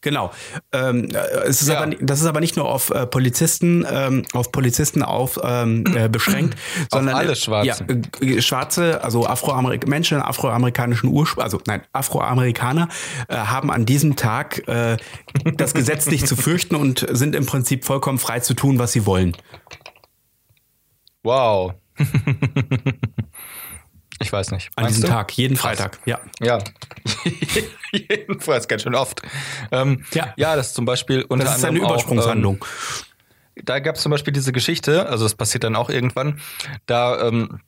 Genau. Ähm, es ist ja. aber, das ist aber nicht nur auf äh, Polizisten, ähm, auf Polizisten auf, ähm, äh, beschränkt, sondern auf alle Schwarzen. Ja, Schwarze, also Afroamerik Menschen afroamerikanischen Ursprung, also nein, Afroamerikaner äh, haben an diesem Tag äh, das Gesetz nicht zu fürchten und sind im Prinzip vollkommen frei zu tun, was sie wollen. Wow. Ich weiß nicht. An diesem du? Tag, jeden Freitag, ja. Ja. Jedenfalls ganz schön oft. Ähm, ja. ja, das ist zum Beispiel unter das ist eine Übersprungshandlung. Auch, ähm, da gab es zum Beispiel diese Geschichte, also das passiert dann auch irgendwann, da ähm,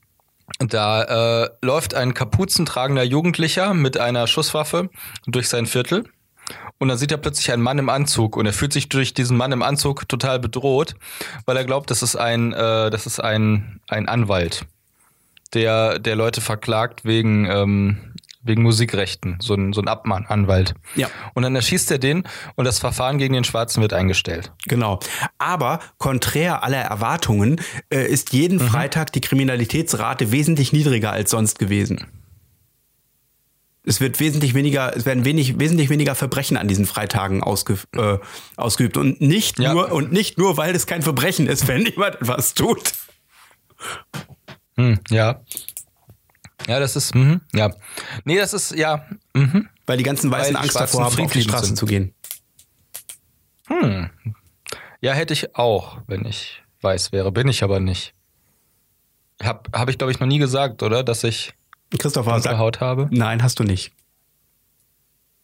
da äh, läuft ein kapuzentragender Jugendlicher mit einer Schusswaffe durch sein Viertel. Und dann sieht er plötzlich einen Mann im Anzug und er fühlt sich durch diesen Mann im Anzug total bedroht, weil er glaubt, das ist ein, äh, das ist ein, ein Anwalt der, der Leute verklagt wegen, ähm, wegen Musikrechten, so ein, so ein Abmahnanwalt. Ja. Und dann erschießt er den und das Verfahren gegen den Schwarzen wird eingestellt. Genau. Aber konträr aller Erwartungen äh, ist jeden mhm. Freitag die Kriminalitätsrate wesentlich niedriger als sonst gewesen. Es wird wesentlich weniger, es werden wenig, wesentlich weniger Verbrechen an diesen Freitagen ausge, äh, ausgeübt. Und nicht ja. nur, und nicht nur, weil es kein Verbrechen ist, wenn jemand etwas tut. Hm, ja. Ja, das ist, mh, ja. Nee, das ist, ja. Mh. Weil die ganzen Weißen Angst davor haben, auf die Straßen sind. zu gehen. Hm. Ja, hätte ich auch, wenn ich weiß wäre. Bin ich aber nicht. Hab, hab ich, glaube ich, noch nie gesagt, oder? Dass ich Christopher sag, Haut habe? Nein, hast du nicht.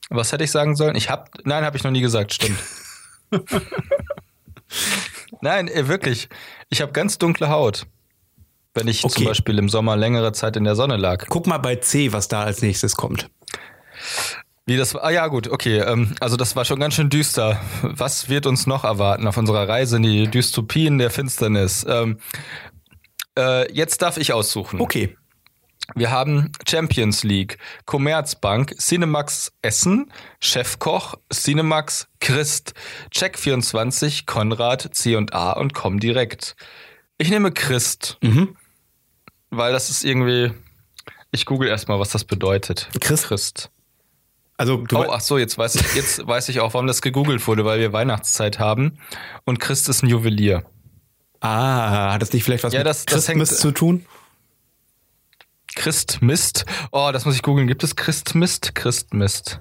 Was hätte ich sagen sollen? Ich hab, nein, habe ich noch nie gesagt, stimmt. nein, äh, wirklich. Ich habe ganz dunkle Haut wenn ich okay. zum Beispiel im Sommer längere Zeit in der Sonne lag. Guck mal bei C, was da als nächstes kommt. Wie das war? Ah ja, gut, okay. Ähm, also das war schon ganz schön düster. Was wird uns noch erwarten auf unserer Reise in die Dystopien der Finsternis? Ähm, äh, jetzt darf ich aussuchen. Okay. Wir haben Champions League, Commerzbank, Cinemax Essen, Chefkoch, Cinemax Christ, Check24, Konrad, C&A und Comdirect. Ich nehme Christ. Mhm. Weil das ist irgendwie. Ich google erstmal, was das bedeutet. Christ. Christ. Also du oh, ach so, jetzt weiß ich, jetzt weiß ich auch, warum das gegoogelt wurde, weil wir Weihnachtszeit haben und Christ ist ein Juwelier. Ah, hat das nicht vielleicht was Ja, mit das- Christmas hängt- zu tun? Christmist. Oh, das muss ich googeln. Gibt es Christmist? Christmist.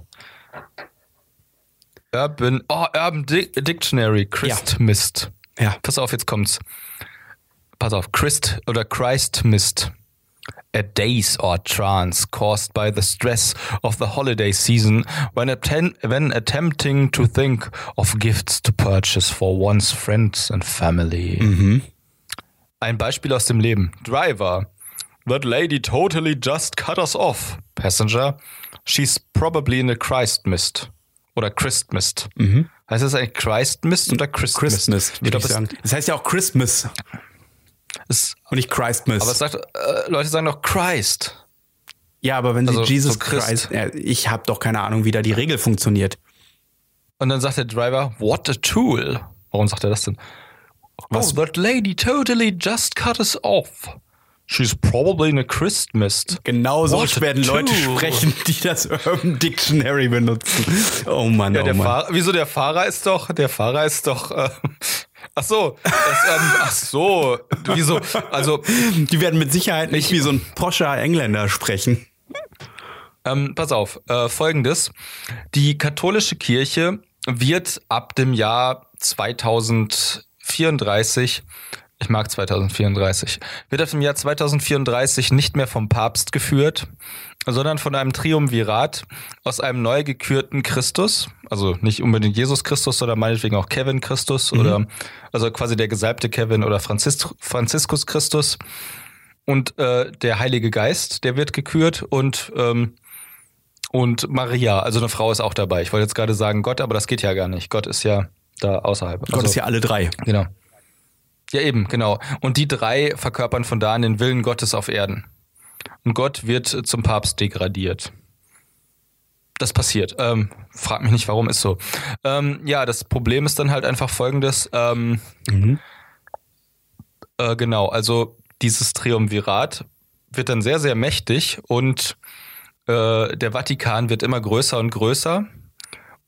Urban, oh, Urban Di Dictionary. Christmist. Ja. Pass auf, jetzt kommt's. Pass auf. Christ oder Christmist. A daze or trance caused by the stress of the holiday season when, atten when attempting to think of gifts to purchase for one's friends and family. Ein Beispiel aus dem Leben. Driver. That lady totally just cut us off. Passenger. She's probably in a Christ mist. Oder Christ mist. Heißt das eigentlich Christ mist oder Christ Christmas, Ich würde glaube, ich es, sagen. Das heißt ja auch Christmas es, und nicht Christmas. aber es sagt, äh, Leute sagen doch Christ. ja, aber wenn sie also Jesus so Christ. Christ, ja, ich habe doch keine Ahnung, wie da die Regel funktioniert. Und dann sagt der Driver, what a tool. Warum sagt er das denn? Was? Oh, that lady totally just cut us off. She's probably in a Christ mist. Genau so werden Leute tool. sprechen, die das Urban Dictionary benutzen. Oh Mann, Ja, oh der Mann. Fahrer, wieso der Fahrer ist doch, der Fahrer ist doch, äh, ach so, das, ähm, ach so, wieso, also, Die werden mit Sicherheit nicht wie so ein poscher Engländer sprechen. ähm, pass auf, äh, folgendes, die katholische Kirche wird ab dem Jahr 2034 ich mag 2034, wird ab dem Jahr 2034 nicht mehr vom Papst geführt, sondern von einem Triumvirat aus einem neu gekürten Christus, also nicht unbedingt Jesus Christus, sondern meinetwegen auch Kevin Christus oder also quasi der gesalbte Kevin oder Franzis Franziskus Christus und äh, der Heilige Geist, der wird gekürt und ähm, und Maria, also eine Frau ist auch dabei. Ich wollte jetzt gerade sagen Gott, aber das geht ja gar nicht. Gott ist ja da außerhalb. Gott Also- ist ja alle drei. Genau. Ja, eben, genau. Und die drei verkörpern von da an den Willen Gottes auf Erden. Und Gott wird zum Papst degradiert. Das passiert. Ähm, frag mich nicht, warum ist so. Ähm, ja, das Problem ist dann halt einfach folgendes. Ähm, äh, genau, also dieses Triumvirat wird dann sehr, sehr mächtig und äh, der Vatikan wird immer größer und größer.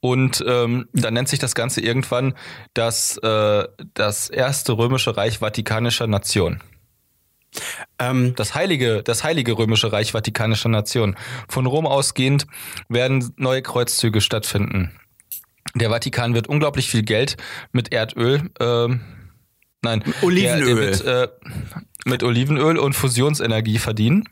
Und ähm, dann nennt sich das Ganze irgendwann das, äh, das erste römische Reich Vatikanischer Nation. Ähm, Das heilige, das heilige römische Reich Vatikanischer Nation. Von Rom ausgehend werden neue Kreuzzüge stattfinden. Der Vatikan wird unglaublich viel Geld mit Erdöl, ähm, nein, Olivenöl. Der, der wird, äh, mit Olivenöl und Fusionsenergie verdienen.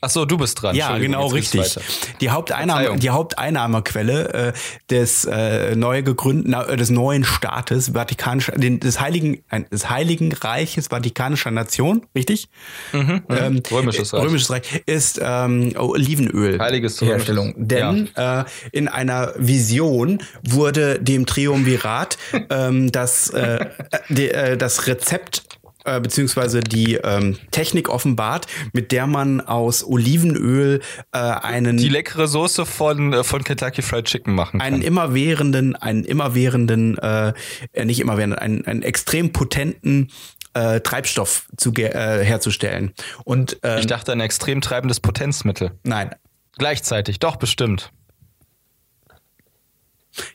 Ach so, du bist dran. ja, genau richtig. Die, Haupteinnahme, die Haupteinnahmequelle äh, des äh, neu gegründeten, äh, des neuen Staates Vatikanischer, den, des Heiligen, ein, des Heiligen Reiches Vatikanischer Nation, richtig? Ähm, Mhm, Römisches äh, Reich. Römisches Reich ist ähm, Olivenöl. Heiliges Herstellung. Römisches- Denn äh, in einer Vision wurde dem Triumvirat ähm, das, äh, äh, die, äh, das Rezept äh, beziehungsweise die ähm, Technik offenbart, mit der man aus Olivenöl äh, einen Die leckere Soße von, äh, von Kentucky Fried Chicken machen kann. einen immerwährenden, einen immerwährenden, äh, äh, nicht immerwährenden, einen, einen extrem potenten äh, Treibstoff zu äh, herzustellen. Und ähm, ich dachte, ein extrem treibendes Potenzmittel. nein. Gleichzeitig, doch, bestimmt.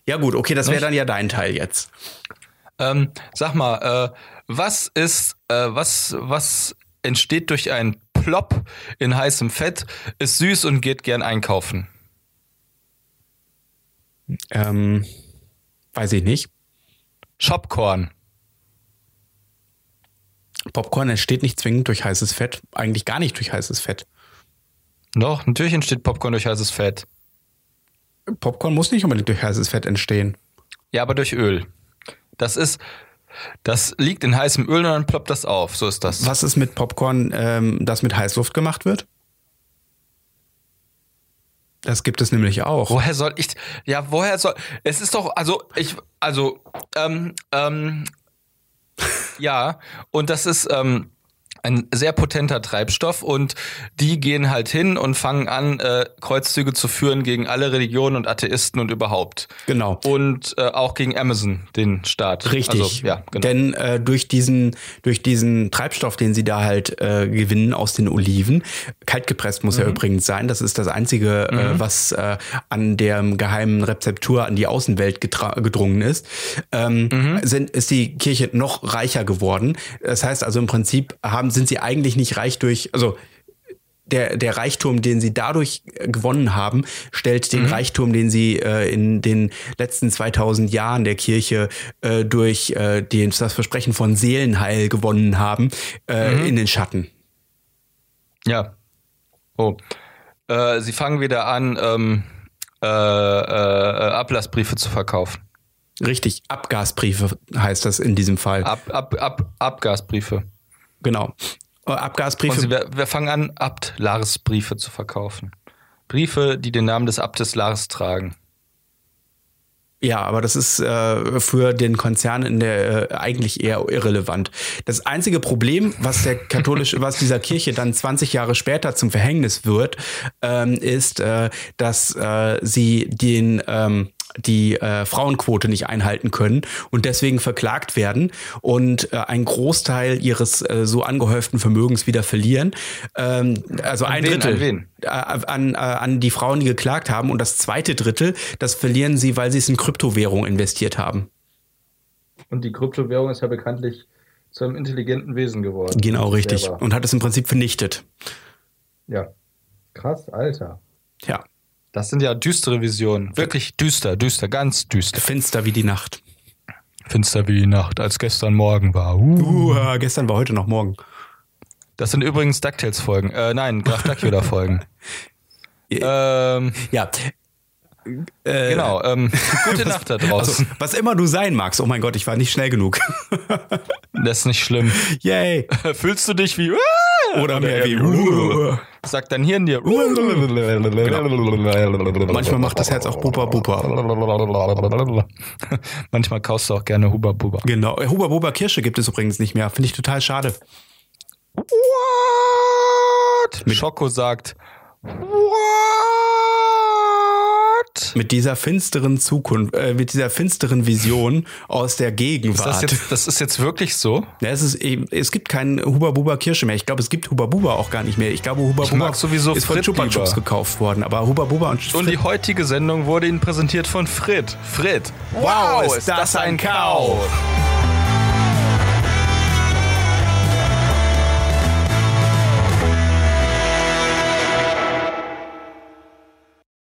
Ja gut, okay, das wäre dann ja dein Teil jetzt. Ähm, sag mal, äh, was ist, äh, was, was entsteht durch ein Plop in heißem Fett, ist süß und geht gern einkaufen? Ähm, weiß ich nicht. Shopcorn. Popcorn entsteht nicht zwingend durch heißes Fett, eigentlich gar nicht durch heißes Fett. Doch, natürlich entsteht Popcorn durch heißes Fett. Popcorn muss nicht unbedingt durch heißes Fett entstehen. Ja, aber durch Öl. Das ist, das liegt in heißem Öl und dann ploppt das auf. So ist das. Was ist mit Popcorn, ähm, das mit Heißluft gemacht wird? Das gibt es nämlich auch. Woher soll ich? Ja, woher soll? Es ist doch, also ich, also ähm, ähm, ja, und das ist, ähm, ein sehr potenter Treibstoff und die gehen halt hin und fangen an, äh, Kreuzzüge zu führen gegen alle Religionen und Atheisten und überhaupt. Genau. Und äh, auch gegen Amazon, den Staat. Richtig. Also, ja, genau. Denn äh, durch diesen durch diesen Treibstoff, den sie da halt äh, gewinnen aus den Oliven, kaltgepresst muss mhm. er übrigens sein. Das ist das einzige, äh, mhm. äh, was äh, an der geheimen Rezeptur an die Außenwelt gedrungen ist. Ähm, mhm. sind, ist die Kirche noch reicher geworden. Das heißt also im Prinzip haben sind sie eigentlich nicht reich durch, also der, der Reichtum, den sie dadurch äh, gewonnen haben, stellt den mhm. Reichtum, den sie äh, in den letzten 2000 Jahren der Kirche äh, durch äh, den, das Versprechen von Seelenheil gewonnen haben, äh, mhm. in den Schatten. Ja. Oh. Äh, sie fangen wieder an, ähm, äh, äh, Ablassbriefe zu verkaufen. Richtig, Abgasbriefe heißt das in diesem Fall. Ab, ab, ab, Abgasbriefe. Genau. Äh, Abgasbriefe. Sie, wir, wir, fangen an, Abt-Lars-Briefe zu verkaufen. Briefe, die den Namen des Abtes Lars tragen. Ja, aber das ist äh, für den Konzern in der äh, eigentlich eher irrelevant. Das einzige Problem, was der katholische, was dieser Kirche dann 20 Jahre später zum Verhängnis wird, ähm, ist, äh, dass äh, sie den ähm, die äh, Frauenquote nicht einhalten können und deswegen verklagt werden und äh, einen Großteil ihres äh, so angehäuften Vermögens wieder verlieren. Ähm, also an ein wen, Drittel. An, wen? Äh, an, äh, an die Frauen, die geklagt haben und das zweite Drittel, das verlieren sie, weil sie es in Kryptowährung investiert haben. Und die Kryptowährung ist ja bekanntlich zu einem intelligenten Wesen geworden. Genau, richtig. Und hat es im Prinzip vernichtet. Ja. Krass, Alter. Ja. Das sind ja düstere Visionen. Wirklich düster, düster, ganz düster. Finster wie die Nacht. Finster wie die Nacht, als gestern Morgen war. Uh. Uh, gestern war heute noch morgen. Das sind übrigens DuckTales-Folgen. Äh, nein, Graf Dracula-Folgen. ähm, ja, äh, genau, ähm, gute Nacht da draußen. Also, was immer du sein magst. Oh mein Gott, ich war nicht schnell genug. das ist nicht schlimm. Yay. Fühlst du dich wie oder mehr wie uh. Sagt dein Hirn dir. Genau. Manchmal macht das Herz auch Buba Buba. Manchmal kaust du auch gerne Huba Buba. Genau. Huba Buba Kirsche gibt es übrigens nicht mehr. Finde ich total schade. What? Schoko sagt. What? Mit dieser finsteren Zukunft, äh, mit dieser finsteren Vision aus der Gegenwart. Ist das, jetzt, das ist jetzt wirklich so? Ja, es, ist eben, es gibt keinen Huba Buba Kirsche mehr. Ich glaube, es gibt Huba Buba auch gar nicht mehr. Ich glaube, Huba ich Buba sowieso ist von Chupa Chups gekauft worden. Aber Huba Buba und Frit Und die heutige Sendung wurde Ihnen präsentiert von Frit. Frit. Wow, wow ist das ein Kauf!